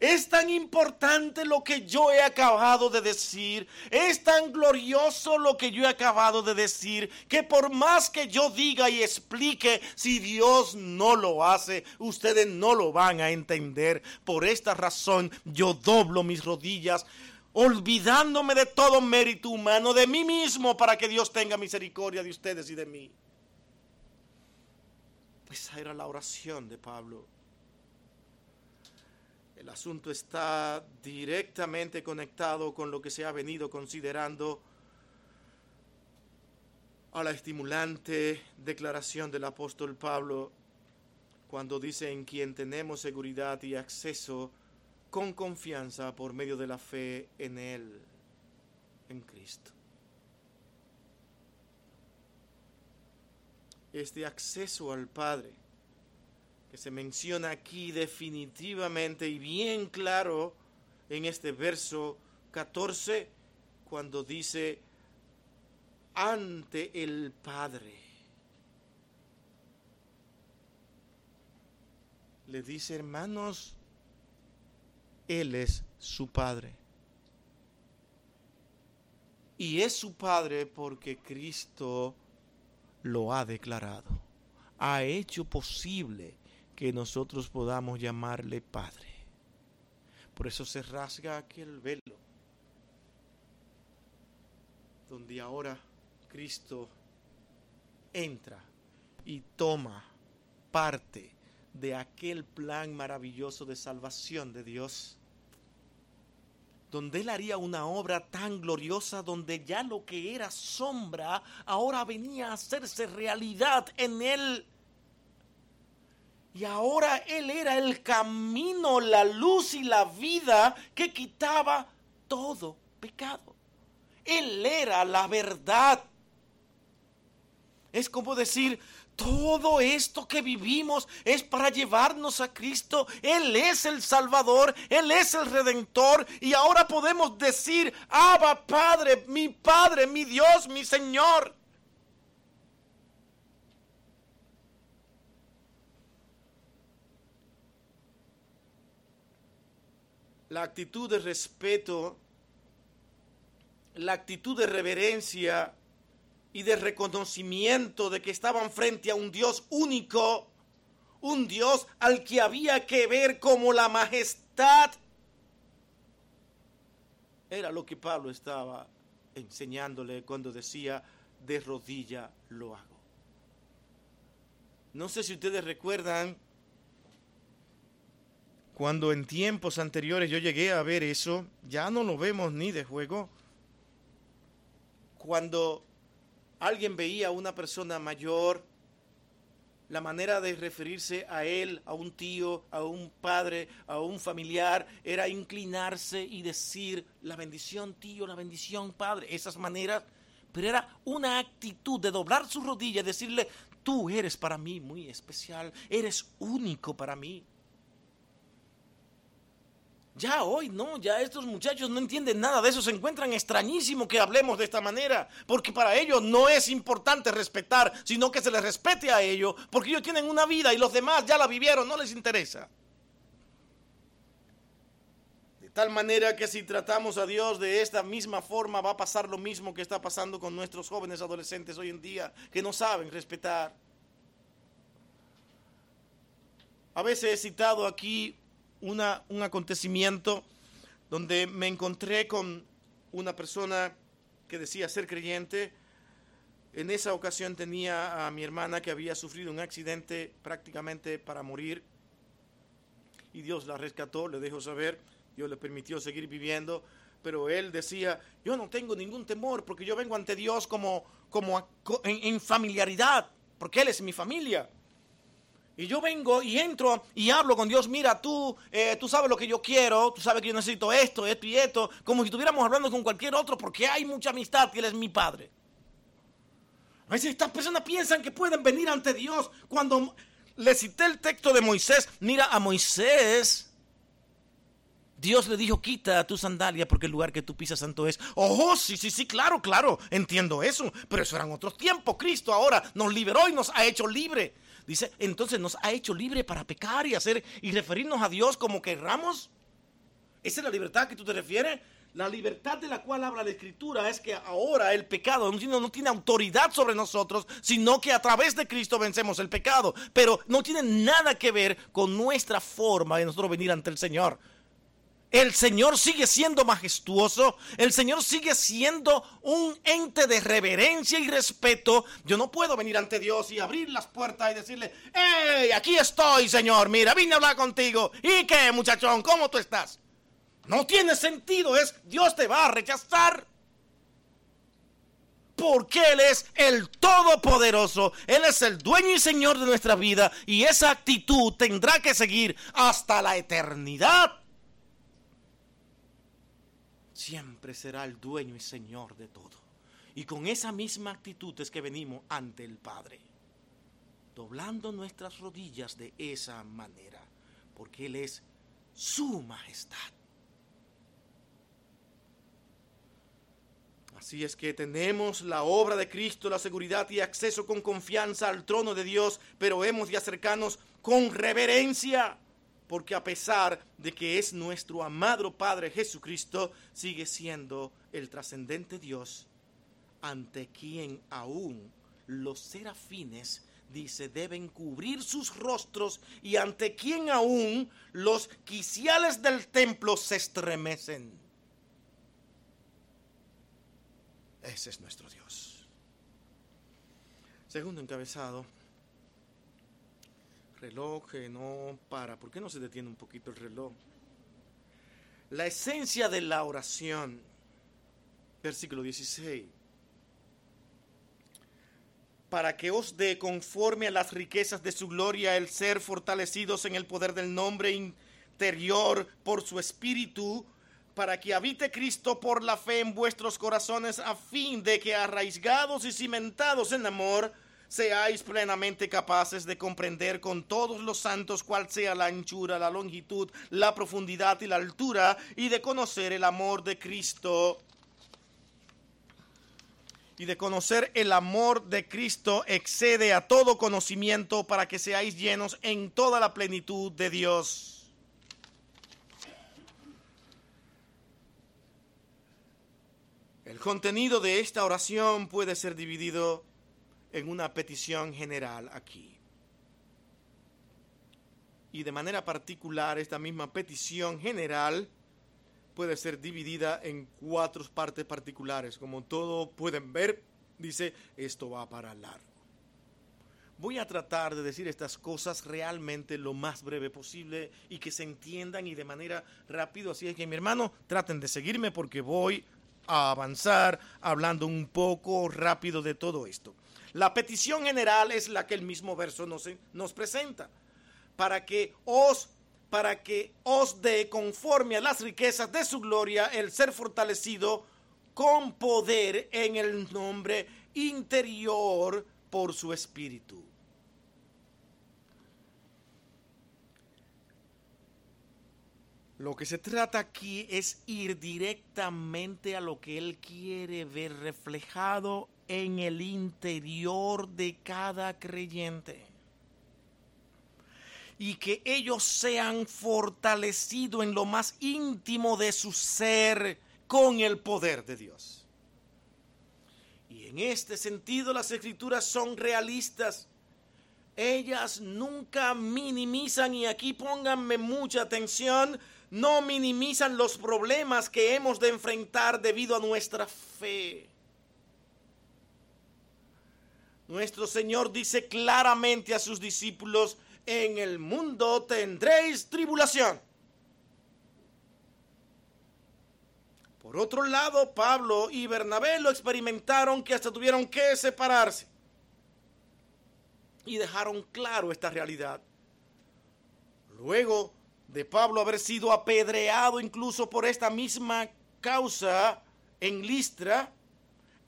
Es tan importante lo que yo he acabado de decir. Es tan glorioso lo que yo he acabado de decir. Que por más que yo diga y explique, si Dios no lo hace, ustedes no lo van a entender. Por esta razón yo doblo mis rodillas. Olvidándome de todo mérito humano, de mí mismo, para que Dios tenga misericordia de ustedes y de mí. Esa era la oración de Pablo. El asunto está directamente conectado con lo que se ha venido considerando a la estimulante declaración del apóstol Pablo cuando dice en quien tenemos seguridad y acceso con confianza por medio de la fe en Él, en Cristo. Este acceso al Padre que se menciona aquí definitivamente y bien claro en este verso 14 cuando dice ante el Padre. Le dice, hermanos, Él es su Padre. Y es su Padre porque Cristo lo ha declarado, ha hecho posible que nosotros podamos llamarle Padre. Por eso se rasga aquel velo, donde ahora Cristo entra y toma parte de aquel plan maravilloso de salvación de Dios, donde Él haría una obra tan gloriosa, donde ya lo que era sombra ahora venía a hacerse realidad en Él y ahora Él era el camino, la luz y la vida que quitaba todo pecado. Él era la verdad. Es como decir, todo esto que vivimos es para llevarnos a Cristo. Él es el Salvador, Él es el Redentor. Y ahora podemos decir, Abba Padre, mi Padre, mi Dios, mi Señor. La actitud de respeto, la actitud de reverencia y de reconocimiento de que estaban frente a un Dios único, un Dios al que había que ver como la majestad. Era lo que Pablo estaba enseñándole cuando decía, de rodilla lo hago. No sé si ustedes recuerdan cuando en tiempos anteriores yo llegué a ver eso, ya no lo vemos ni de juego. Cuando alguien veía a una persona mayor, la manera de referirse a él, a un tío, a un padre, a un familiar, era inclinarse y decir la bendición tío, la bendición padre, esas maneras, pero era una actitud de doblar su rodilla y decirle, tú eres para mí muy especial, eres único para mí. Ya hoy no, ya estos muchachos no entienden nada de eso, se encuentran extrañísimo que hablemos de esta manera, porque para ellos no es importante respetar, sino que se les respete a ellos, porque ellos tienen una vida y los demás ya la vivieron, no les interesa. De tal manera que si tratamos a Dios de esta misma forma va a pasar lo mismo que está pasando con nuestros jóvenes adolescentes hoy en día, que no saben respetar. A veces he citado aquí una, un acontecimiento donde me encontré con una persona que decía ser creyente. En esa ocasión tenía a mi hermana que había sufrido un accidente prácticamente para morir y Dios la rescató, le dejó saber, Dios le permitió seguir viviendo, pero él decía, yo no tengo ningún temor porque yo vengo ante Dios como, como en familiaridad, porque Él es mi familia. Y yo vengo y entro y hablo con Dios, mira, tú, eh, tú sabes lo que yo quiero, tú sabes que yo necesito esto, esto y esto, como si estuviéramos hablando con cualquier otro, porque hay mucha amistad que Él es mi Padre. A veces estas personas piensan que pueden venir ante Dios cuando le cité el texto de Moisés. Mira, a Moisés, Dios le dijo, quita tu sandalia porque el lugar que tú pisas santo es. Oh, sí, sí, sí, claro, claro, entiendo eso, pero eso eran otros tiempos. Cristo ahora nos liberó y nos ha hecho libre. Dice, entonces nos ha hecho libre para pecar y hacer y referirnos a Dios como querramos. ¿Esa es la libertad que tú te refieres? La libertad de la cual habla la Escritura es que ahora el pecado no, no tiene autoridad sobre nosotros, sino que a través de Cristo vencemos el pecado. Pero no tiene nada que ver con nuestra forma de nosotros venir ante el Señor. El Señor sigue siendo majestuoso, el Señor sigue siendo un ente de reverencia y respeto. Yo no puedo venir ante Dios y abrir las puertas y decirle, ¡Hey, aquí estoy, Señor! Mira, vine a hablar contigo. ¿Y qué, muchachón? ¿Cómo tú estás? No tiene sentido, es Dios te va a rechazar. Porque Él es el Todopoderoso, Él es el dueño y Señor de nuestra vida y esa actitud tendrá que seguir hasta la eternidad siempre será el dueño y señor de todo. Y con esa misma actitud es que venimos ante el Padre, doblando nuestras rodillas de esa manera, porque Él es su majestad. Así es que tenemos la obra de Cristo, la seguridad y acceso con confianza al trono de Dios, pero hemos de acercarnos con reverencia, porque a pesar de que es nuestro amado Padre Jesucristo, sigue siendo el trascendente Dios ante quien aún los serafines, dice, deben cubrir sus rostros y ante quien aún los quiciales del templo se estremecen. Ese es nuestro Dios. Segundo encabezado, reloj que no para. ¿Por qué no se detiene un poquito el reloj? La esencia de la oración, versículo 16 para que os dé conforme a las riquezas de su gloria el ser fortalecidos en el poder del nombre interior por su espíritu, para que habite Cristo por la fe en vuestros corazones, a fin de que arraigados y cimentados en amor, seáis plenamente capaces de comprender con todos los santos cuál sea la anchura, la longitud, la profundidad y la altura, y de conocer el amor de Cristo y de conocer el amor de Cristo excede a todo conocimiento para que seáis llenos en toda la plenitud de Dios. El contenido de esta oración puede ser dividido en una petición general aquí. Y de manera particular, esta misma petición general puede ser dividida en cuatro partes particulares. Como todos pueden ver, dice, esto va para largo. Voy a tratar de decir estas cosas realmente lo más breve posible y que se entiendan y de manera rápida. Así es que mi hermano, traten de seguirme porque voy a avanzar hablando un poco rápido de todo esto. La petición general es la que el mismo verso nos, presenta. Para que os para que os dé conforme a las riquezas de su gloria el ser fortalecido con poder en el nombre interior por su espíritu. Lo que se trata aquí es ir directamente a lo que Él quiere ver reflejado en el interior de cada creyente y que ellos sean fortalecidos en lo más íntimo de su ser con el poder de Dios. Y en este sentido las escrituras son realistas. Ellas nunca minimizan, y aquí pónganme mucha atención, no minimizan los problemas que hemos de enfrentar debido a nuestra fe. Nuestro Señor dice claramente a sus discípulos, en el mundo tendréis tribulación. Por otro lado, Pablo y Bernabé lo experimentaron que hasta tuvieron que separarse. Y dejaron claro esta realidad. Luego de Pablo haber sido apedreado incluso por esta misma causa en Listra,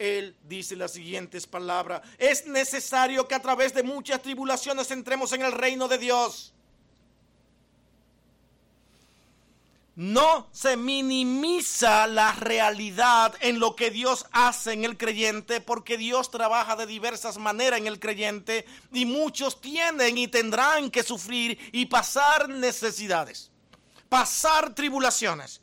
él dice las siguientes palabras. Es necesario que a través de muchas tribulaciones entremos en el reino de Dios. No se minimiza la realidad en lo que Dios hace en el creyente, porque Dios trabaja de diversas maneras en el creyente y muchos tienen y tendrán que sufrir y pasar necesidades, pasar tribulaciones.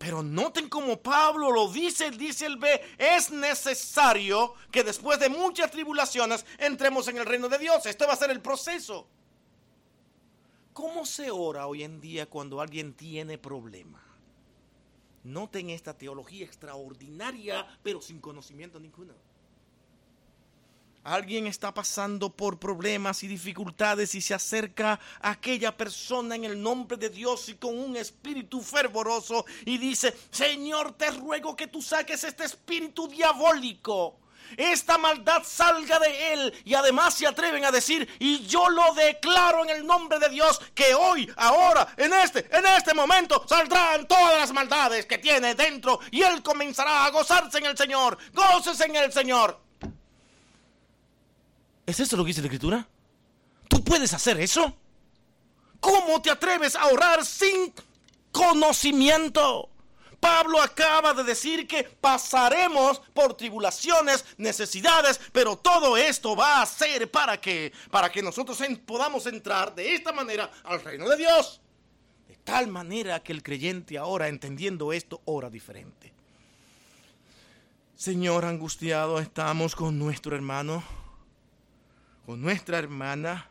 Pero noten como Pablo lo dice, dice el B, es necesario que después de muchas tribulaciones entremos en el reino de Dios. Esto va a ser el proceso. ¿Cómo se ora hoy en día cuando alguien tiene problema? Noten esta teología extraordinaria, pero sin conocimiento ninguno. Alguien está pasando por problemas y dificultades y se acerca a aquella persona en el nombre de Dios y con un espíritu fervoroso y dice, Señor, te ruego que tú saques este espíritu diabólico. Esta maldad salga de él y además se atreven a decir, y yo lo declaro en el nombre de Dios, que hoy, ahora, en este, en este momento, saldrán todas las maldades que tiene dentro y él comenzará a gozarse en el Señor. Goces en el Señor. ¿Es eso lo que dice la escritura? ¿Tú puedes hacer eso? ¿Cómo te atreves a orar sin conocimiento? Pablo acaba de decir que pasaremos por tribulaciones, necesidades, pero todo esto va a ser para que para que nosotros podamos entrar de esta manera al reino de Dios. De tal manera que el creyente ahora entendiendo esto ora diferente. Señor angustiado, estamos con nuestro hermano, nuestra hermana.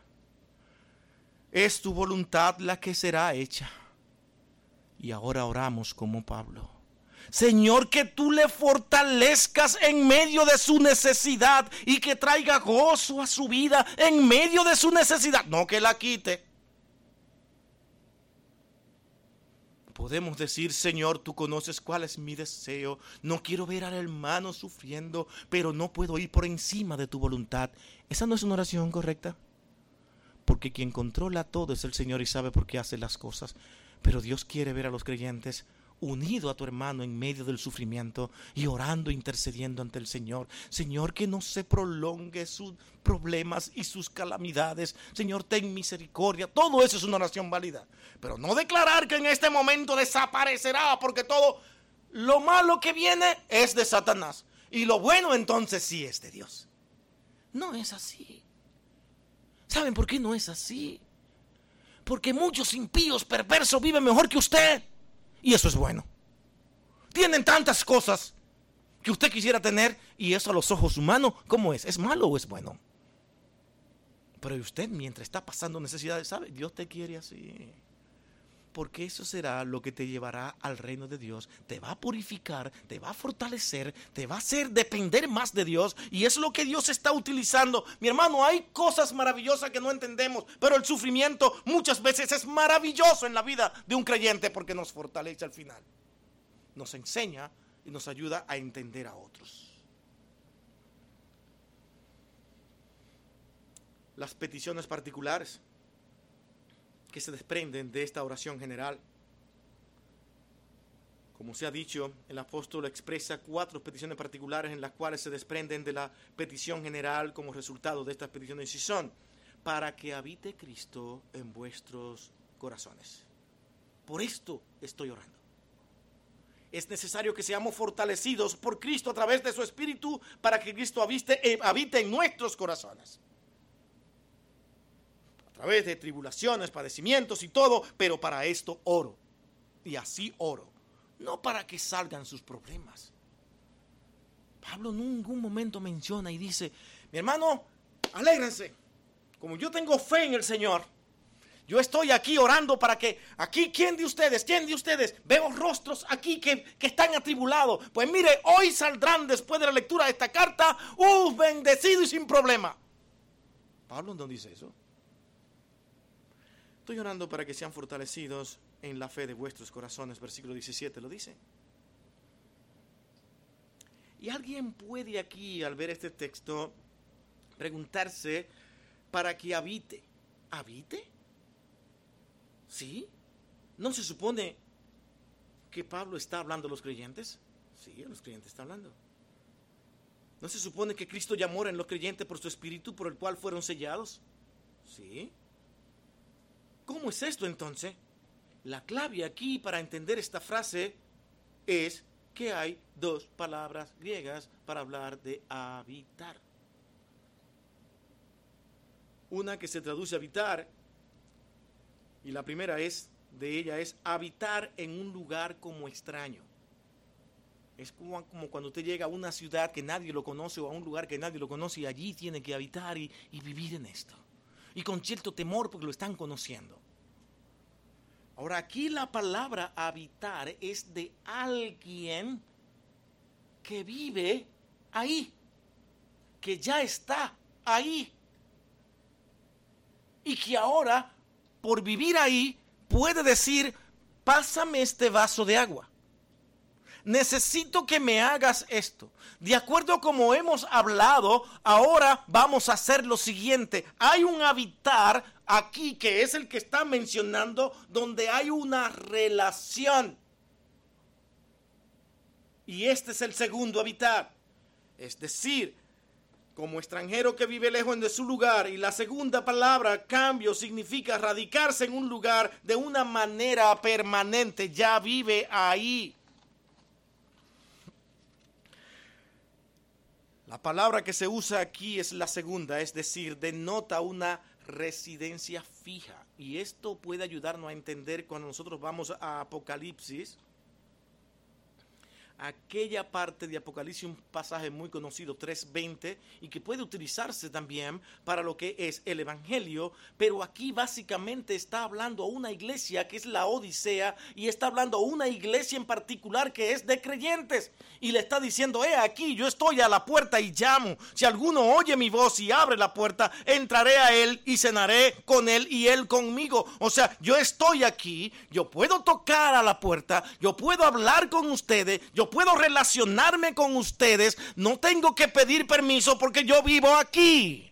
Es tu voluntad la que será hecha. Y ahora oramos como Pablo. Señor, que tú le fortalezcas en medio de su necesidad y que traiga gozo a su vida en medio de su necesidad. No que la quite. Podemos decir, Señor, tú conoces cuál es mi deseo. No quiero ver al hermano sufriendo, pero no puedo ir por encima de tu voluntad. ¿Esa no es una oración correcta? Porque quien controla todo es el Señor y sabe por qué hace las cosas. Pero Dios quiere ver a los creyentes unido a tu hermano en medio del sufrimiento y orando, intercediendo ante el Señor. Señor, que no se prolongue sus problemas y sus calamidades. Señor, ten misericordia. Todo eso es una oración válida. Pero no declarar que en este momento desaparecerá porque todo lo malo que viene es de Satanás. Y lo bueno entonces sí es de Dios. No es así. ¿Saben por qué no es así? Porque muchos impíos perversos viven mejor que usted. Y eso es bueno. Tienen tantas cosas que usted quisiera tener y eso a los ojos humanos, ¿cómo es? ¿Es malo o es bueno? Pero usted mientras está pasando necesidades, ¿sabe? Dios te quiere así porque eso será lo que te llevará al reino de Dios, te va a purificar, te va a fortalecer, te va a hacer depender más de Dios y es lo que Dios está utilizando. Mi hermano, hay cosas maravillosas que no entendemos, pero el sufrimiento muchas veces es maravilloso en la vida de un creyente porque nos fortalece al final, nos enseña y nos ayuda a entender a otros. Las peticiones particulares que se desprenden de esta oración general. Como se ha dicho, el apóstol expresa cuatro peticiones particulares en las cuales se desprenden de la petición general como resultado de estas peticiones y son para que habite Cristo en vuestros corazones. Por esto estoy orando. Es necesario que seamos fortalecidos por Cristo a través de su Espíritu para que Cristo habite, habite en nuestros corazones través de tribulaciones, padecimientos y todo, pero para esto oro. Y así oro. No para que salgan sus problemas. Pablo en ningún momento menciona y dice, mi hermano, alégrense. Como yo tengo fe en el Señor, yo estoy aquí orando para que aquí, ¿quién de ustedes? ¿Quién de ustedes? Veo rostros aquí que, que están atribulados. Pues mire, hoy saldrán después de la lectura de esta carta, ¡uh, bendecido y sin problema! Pablo no dice eso. Estoy orando para que sean fortalecidos en la fe de vuestros corazones. Versículo 17 lo dice. Y alguien puede aquí, al ver este texto, preguntarse para que habite. ¿Habite? ¿Sí? ¿No se supone que Pablo está hablando a los creyentes? Sí, a los creyentes está hablando. ¿No se supone que Cristo mora en los creyentes por su espíritu por el cual fueron sellados? Sí. ¿Cómo es esto entonces? La clave aquí para entender esta frase es que hay dos palabras griegas para hablar de habitar. Una que se traduce habitar y la primera es de ella es habitar en un lugar como extraño. Es como, cuando usted llega a una ciudad que nadie lo conoce o a un lugar que nadie lo conoce y allí tiene que habitar y, y vivir en esto y con cierto temor porque lo están conociendo. Ahora aquí la palabra habitar es de alguien que vive ahí, que ya está ahí y que ahora por vivir ahí puede decir, pásame este vaso de agua necesito que me hagas esto. De acuerdo a como hemos hablado, ahora vamos a hacer lo siguiente. Hay un habitar aquí que es el que está mencionando donde hay una relación. Y este es el segundo habitar. Es decir, como extranjero que vive lejos de su lugar. Y la segunda palabra, cambio, significa radicarse en un lugar de una manera permanente. Ya vive ahí. La palabra que se usa aquí es la segunda, es decir, denota una residencia fija. Y esto puede ayudarnos a entender cuando nosotros vamos a Apocalipsis aquella parte de Apocalipsis, un pasaje muy conocido, 3.20, y que puede utilizarse también para lo que es el Evangelio, pero aquí básicamente está hablando a una iglesia que es la Odisea y está hablando a una iglesia en particular que es de creyentes y le está diciendo, he aquí, yo estoy a la puerta y llamo, si alguno oye mi voz y abre la puerta, entraré a él y cenaré con él y él conmigo. O sea, yo estoy aquí, yo puedo tocar a la puerta, yo puedo hablar con ustedes, yo puedo relacionarme con ustedes, no tengo que pedir permiso porque yo vivo aquí.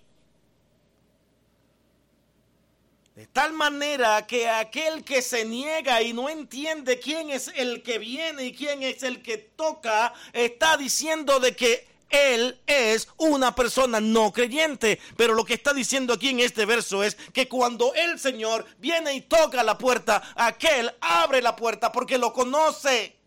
De tal manera que aquel que se niega y no entiende quién es el que viene y quién es el que toca, está diciendo de que él es una persona no creyente. Pero lo que está diciendo aquí en este verso es que cuando el Señor viene y toca la puerta, aquel abre la puerta porque lo conoce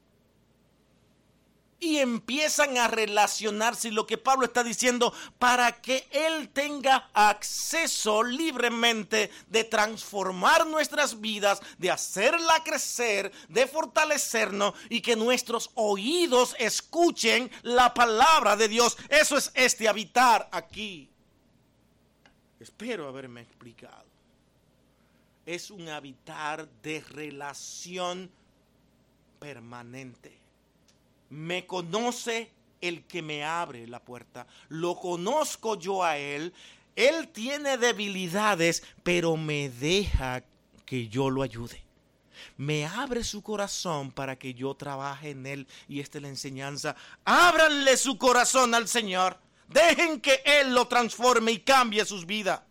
y empiezan a relacionarse. Lo que Pablo está diciendo, para que Él tenga acceso libremente de transformar nuestras vidas, de hacerla crecer, de fortalecernos y que nuestros oídos escuchen la palabra de Dios. Eso es este habitar aquí. Espero haberme explicado. Es un habitar de relación permanente me conoce el que me abre la puerta, lo conozco yo a él, él tiene debilidades, pero me deja que yo lo ayude. Me abre su corazón para que yo trabaje en él. Y esta es la enseñanza. Ábranle su corazón al Señor. Dejen que Él lo transforme y cambie sus vidas.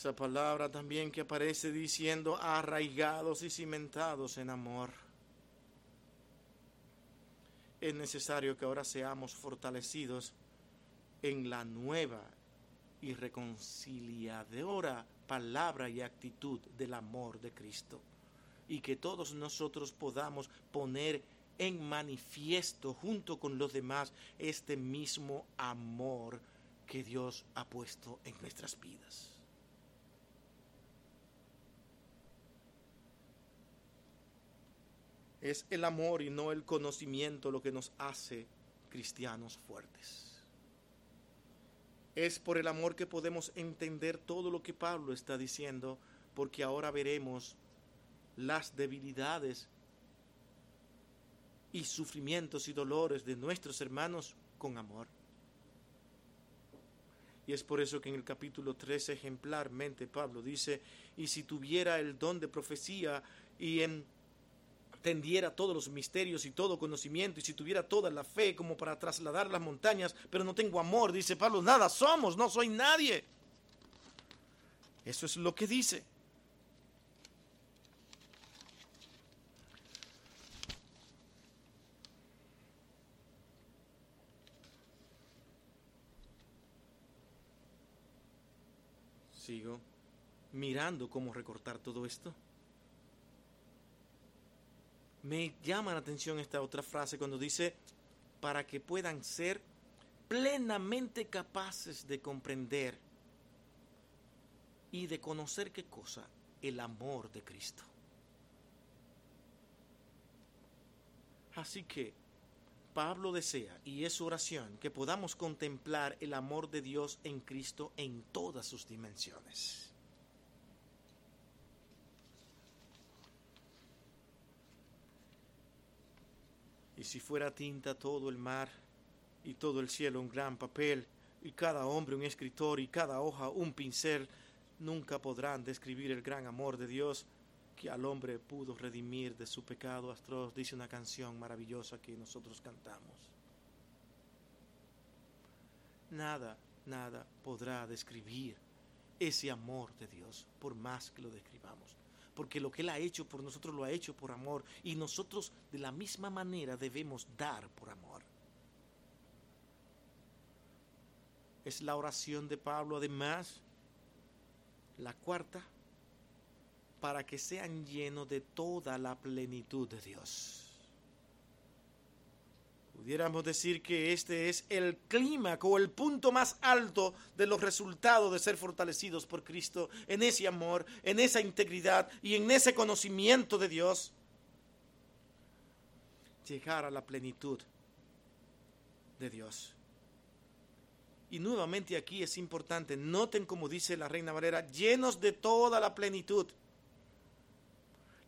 Esa palabra también que aparece diciendo arraigados y cimentados en amor. Es necesario que ahora seamos fortalecidos en la nueva y reconciliadora palabra y actitud del amor de Cristo. Y que todos nosotros podamos poner en manifiesto junto con los demás este mismo amor que Dios ha puesto en nuestras vidas. Es el amor y no el conocimiento lo que nos hace cristianos fuertes. Es por el amor que podemos entender todo lo que Pablo está diciendo, porque ahora veremos las debilidades y sufrimientos y dolores de nuestros hermanos con amor. Y es por eso que en el capítulo 13 ejemplarmente Pablo dice, y si tuviera el don de profecía y en tendiera todos los misterios y todo conocimiento y si tuviera toda la fe como para trasladar las montañas, pero no tengo amor, dice Pablo, nada somos, no soy nadie. Eso es lo que dice. Sigo mirando cómo recortar todo esto me llama la atención esta otra frase cuando dice, para que puedan ser plenamente capaces de comprender y de conocer qué cosa, el amor de Cristo. Así que Pablo desea, y es su oración, que podamos contemplar el amor de Dios en Cristo en todas sus dimensiones. Y si fuera tinta todo el mar y todo el cielo un gran papel y cada hombre un escritor y cada hoja un pincel, nunca podrán describir el gran amor de Dios que al hombre pudo redimir de su pecado atroz, dice una canción maravillosa que nosotros cantamos. Nada, nada podrá describir ese amor de Dios, por más que lo describamos porque lo que Él ha hecho por nosotros lo ha hecho por amor y nosotros de la misma manera debemos dar por amor. Es la oración de Pablo además, la cuarta, para que sean llenos de toda la plenitud de Dios. Pudiéramos decir que este es el clímax o el punto más alto de los resultados de ser fortalecidos por Cristo en ese amor, en esa integridad y en ese conocimiento de Dios. Llegar a la plenitud de Dios. Y nuevamente aquí es importante, noten como dice la Reina Valera, llenos de toda la plenitud.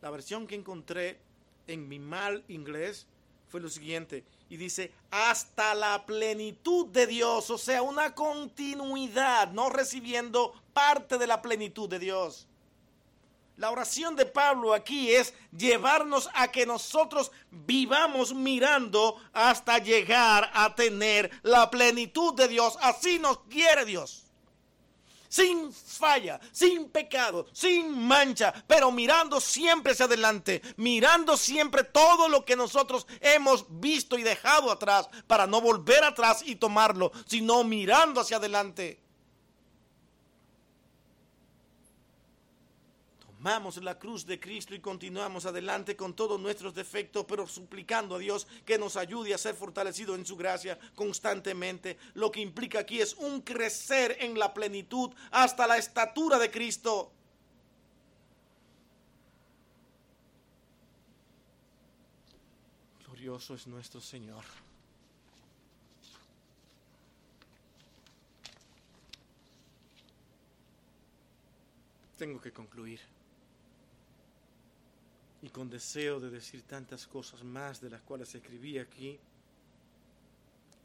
La versión que encontré en mi mal inglés fue lo siguiente, y dice, hasta la plenitud de Dios, o sea, una continuidad, no recibiendo parte de la plenitud de Dios. La oración de Pablo aquí es llevarnos a que nosotros vivamos mirando hasta llegar a tener la plenitud de Dios. Así nos quiere Dios sin falla, sin pecado, sin mancha, pero mirando siempre hacia adelante, mirando siempre todo lo que nosotros hemos visto y dejado atrás para no volver atrás y tomarlo, sino mirando hacia adelante. Tomamos la cruz de Cristo y continuamos adelante con todos nuestros defectos, pero suplicando a Dios que nos ayude a ser fortalecidos en su gracia constantemente. Lo que implica aquí es un crecer en la plenitud hasta la estatura de Cristo. Glorioso es nuestro Señor. Tengo que concluir y con deseo de decir tantas cosas más de las cuales escribí aquí,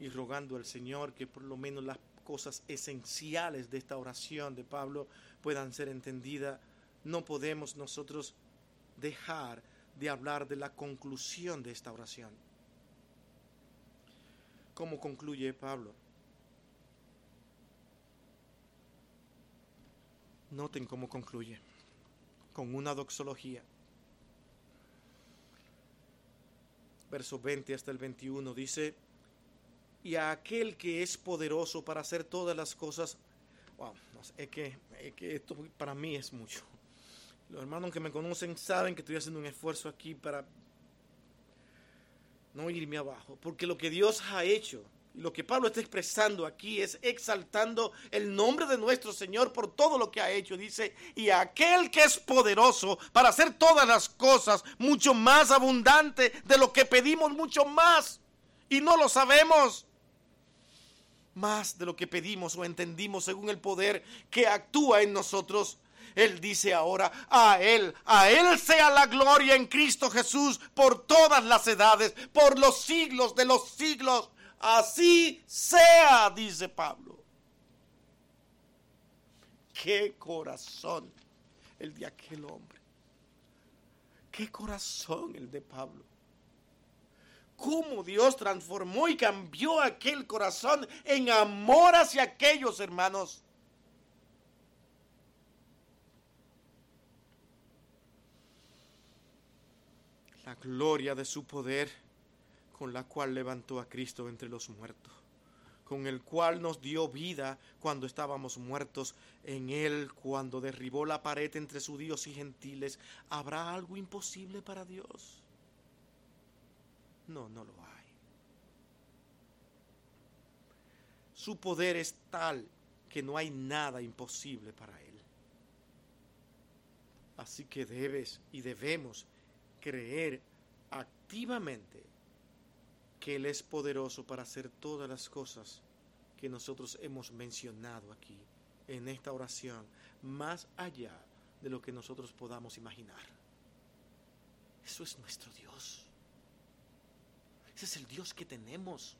y rogando al Señor que por lo menos las cosas esenciales de esta oración de Pablo puedan ser entendidas, no podemos nosotros dejar de hablar de la conclusión de esta oración. ¿Cómo concluye Pablo? Noten cómo concluye, con una doxología. Verso 20 hasta el 21, dice, y a aquel que es poderoso para hacer todas las cosas, wow, es, que, que esto para mí es mucho. Los hermanos que me conocen saben que estoy haciendo un esfuerzo aquí para no irme abajo, porque lo que Dios ha hecho lo que Pablo está expresando aquí es exaltando el nombre de nuestro Señor por todo lo que ha hecho. Dice, y aquel que es poderoso para hacer todas las cosas mucho más abundante de lo que pedimos, mucho más. Y no lo sabemos. Más de lo que pedimos o entendimos según el poder que actúa en nosotros. Él dice ahora, a Él, a Él sea la gloria en Cristo Jesús por todas las edades, por los siglos de los siglos así sea, dice Pablo. Qué corazón el de aquel hombre. Qué corazón el de Pablo. Cómo Dios transformó y cambió aquel corazón en amor hacia aquellos hermanos. La gloria de su poder con la cual levantó a Cristo entre los muertos, con el cual nos dio vida cuando estábamos muertos, en Él cuando derribó la pared entre judíos y gentiles. ¿Habrá algo imposible para Dios? No, no lo hay. Su poder es tal que no hay nada imposible para Él. Así que debes y debemos creer activamente que Él es poderoso para hacer todas las cosas que nosotros hemos mencionado aquí en esta oración, más allá de lo que nosotros podamos imaginar. Eso es nuestro Dios. Ese es el Dios que tenemos.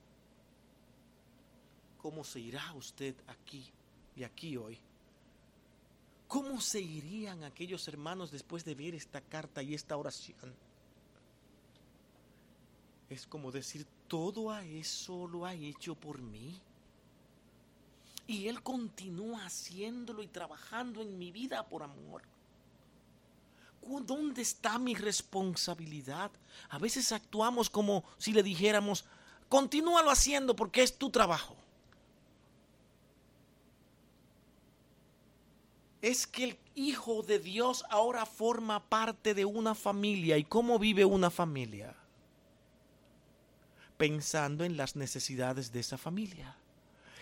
¿Cómo se irá usted aquí y aquí hoy? ¿Cómo se irían aquellos hermanos después de ver esta carta y esta oración? Es como decir, todo a eso lo ha hecho por mí. Y Él continúa haciéndolo y trabajando en mi vida por amor. ¿Dónde está mi responsabilidad? A veces actuamos como si le dijéramos, continúalo haciendo porque es tu trabajo. es que el Hijo de Dios ahora forma parte de una familia. ¿Y cómo vive una familia? Pensando en las necesidades de esa familia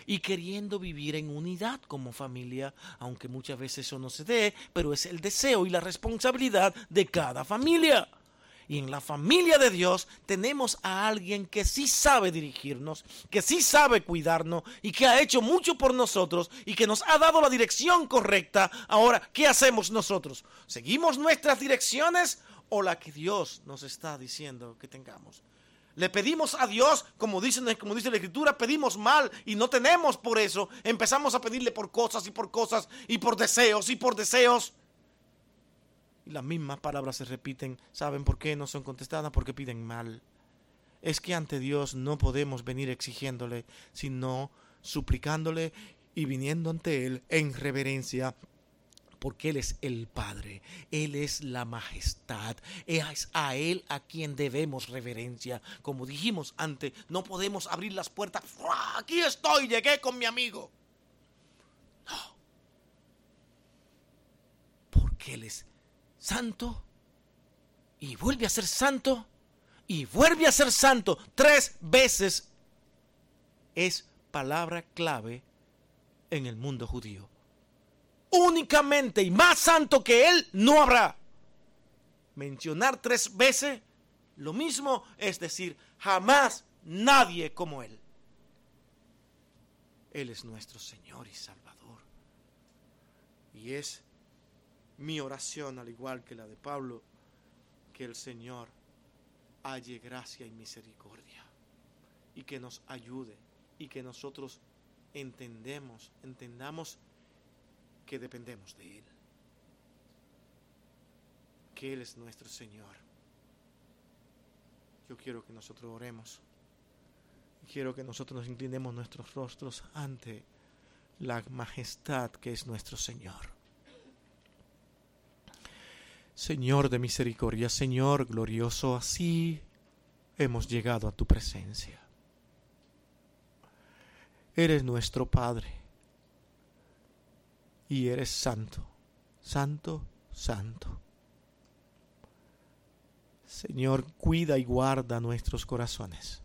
y queriendo vivir en unidad como familia, aunque muchas veces eso no se dé, pero es el deseo y la responsabilidad de cada familia. Y en la familia de Dios tenemos a alguien que sí sabe dirigirnos, que sí sabe cuidarnos y que ha hecho mucho por nosotros y que nos ha dado la dirección correcta. Ahora, ¿qué hacemos nosotros? ¿Seguimos nuestras direcciones o la que Dios nos está diciendo que tengamos? Le pedimos a Dios, como dice, como dice la Escritura, pedimos mal y no tenemos por eso. Empezamos a pedirle por cosas y por cosas y por deseos y por deseos. Y las mismas palabras se repiten. ¿Saben por qué no son contestadas? Porque piden mal. Es que ante Dios no podemos venir exigiéndole, sino suplicándole y viniendo ante Él en reverencia porque Él es el Padre, Él es la majestad, es a Él a quien debemos reverencia. Como dijimos antes, no podemos abrir las puertas, aquí estoy, llegué con mi amigo. No, porque Él es santo y vuelve a ser santo y vuelve a ser santo tres veces es palabra clave en el mundo judío. Únicamente y más santo que Él no habrá. Mencionar tres veces lo mismo es decir, jamás nadie como Él. Él es nuestro Señor y Salvador. Y es mi oración, al igual que la de Pablo, que el Señor halle gracia y misericordia y que nos ayude y que nosotros entendemos, entendamos que dependemos de Él, que Él es nuestro Señor. Yo quiero que nosotros oremos. Quiero que nosotros nos inclinemos nuestros rostros ante la majestad que es nuestro Señor. Señor de misericordia, Señor glorioso, así hemos llegado a tu presencia. Eres nuestro Padre y eres santo, santo, santo. Señor, cuida y guarda nuestros corazones.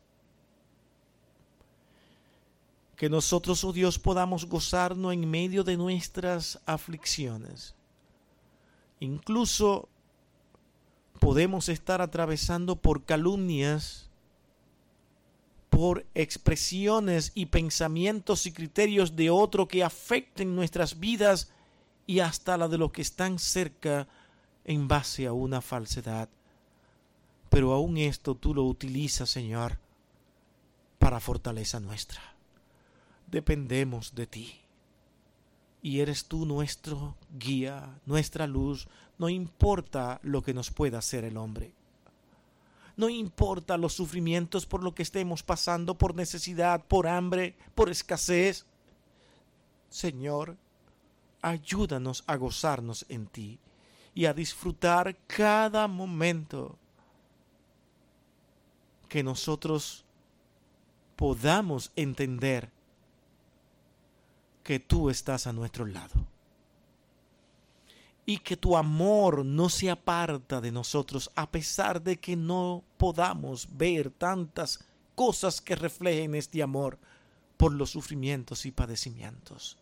Que nosotros, oh Dios, podamos gozarnos en medio de nuestras aflicciones Incluso podemos estar atravesando por calumnias, por expresiones y pensamientos y criterios de otro que afecten nuestras vidas y hasta la de los que están cerca en base a una falsedad. Pero aún esto tú lo utilizas, Señor, para fortaleza nuestra. Dependemos de ti y eres tú nuestro guía, nuestra luz, no importa lo que nos pueda hacer el hombre. No importa los sufrimientos por lo que estemos pasando, por necesidad, por hambre, por escasez. Señor, ayúdanos a gozarnos en ti y a disfrutar cada momento que nosotros podamos entender que tú estás a nuestro lado. Y que tu amor no se aparta de nosotros a pesar de que no podamos ver tantas cosas que reflejen este amor por los sufrimientos y padecimientos.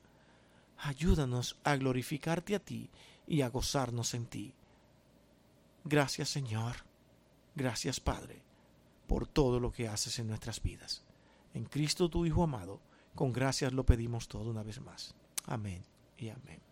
Ayúdanos a glorificarte a ti y a gozarnos en ti. Gracias Señor, gracias Padre, por todo lo que haces en nuestras vidas. En Cristo tu Hijo amado, con gracias lo pedimos todo una vez más. Amén y amén.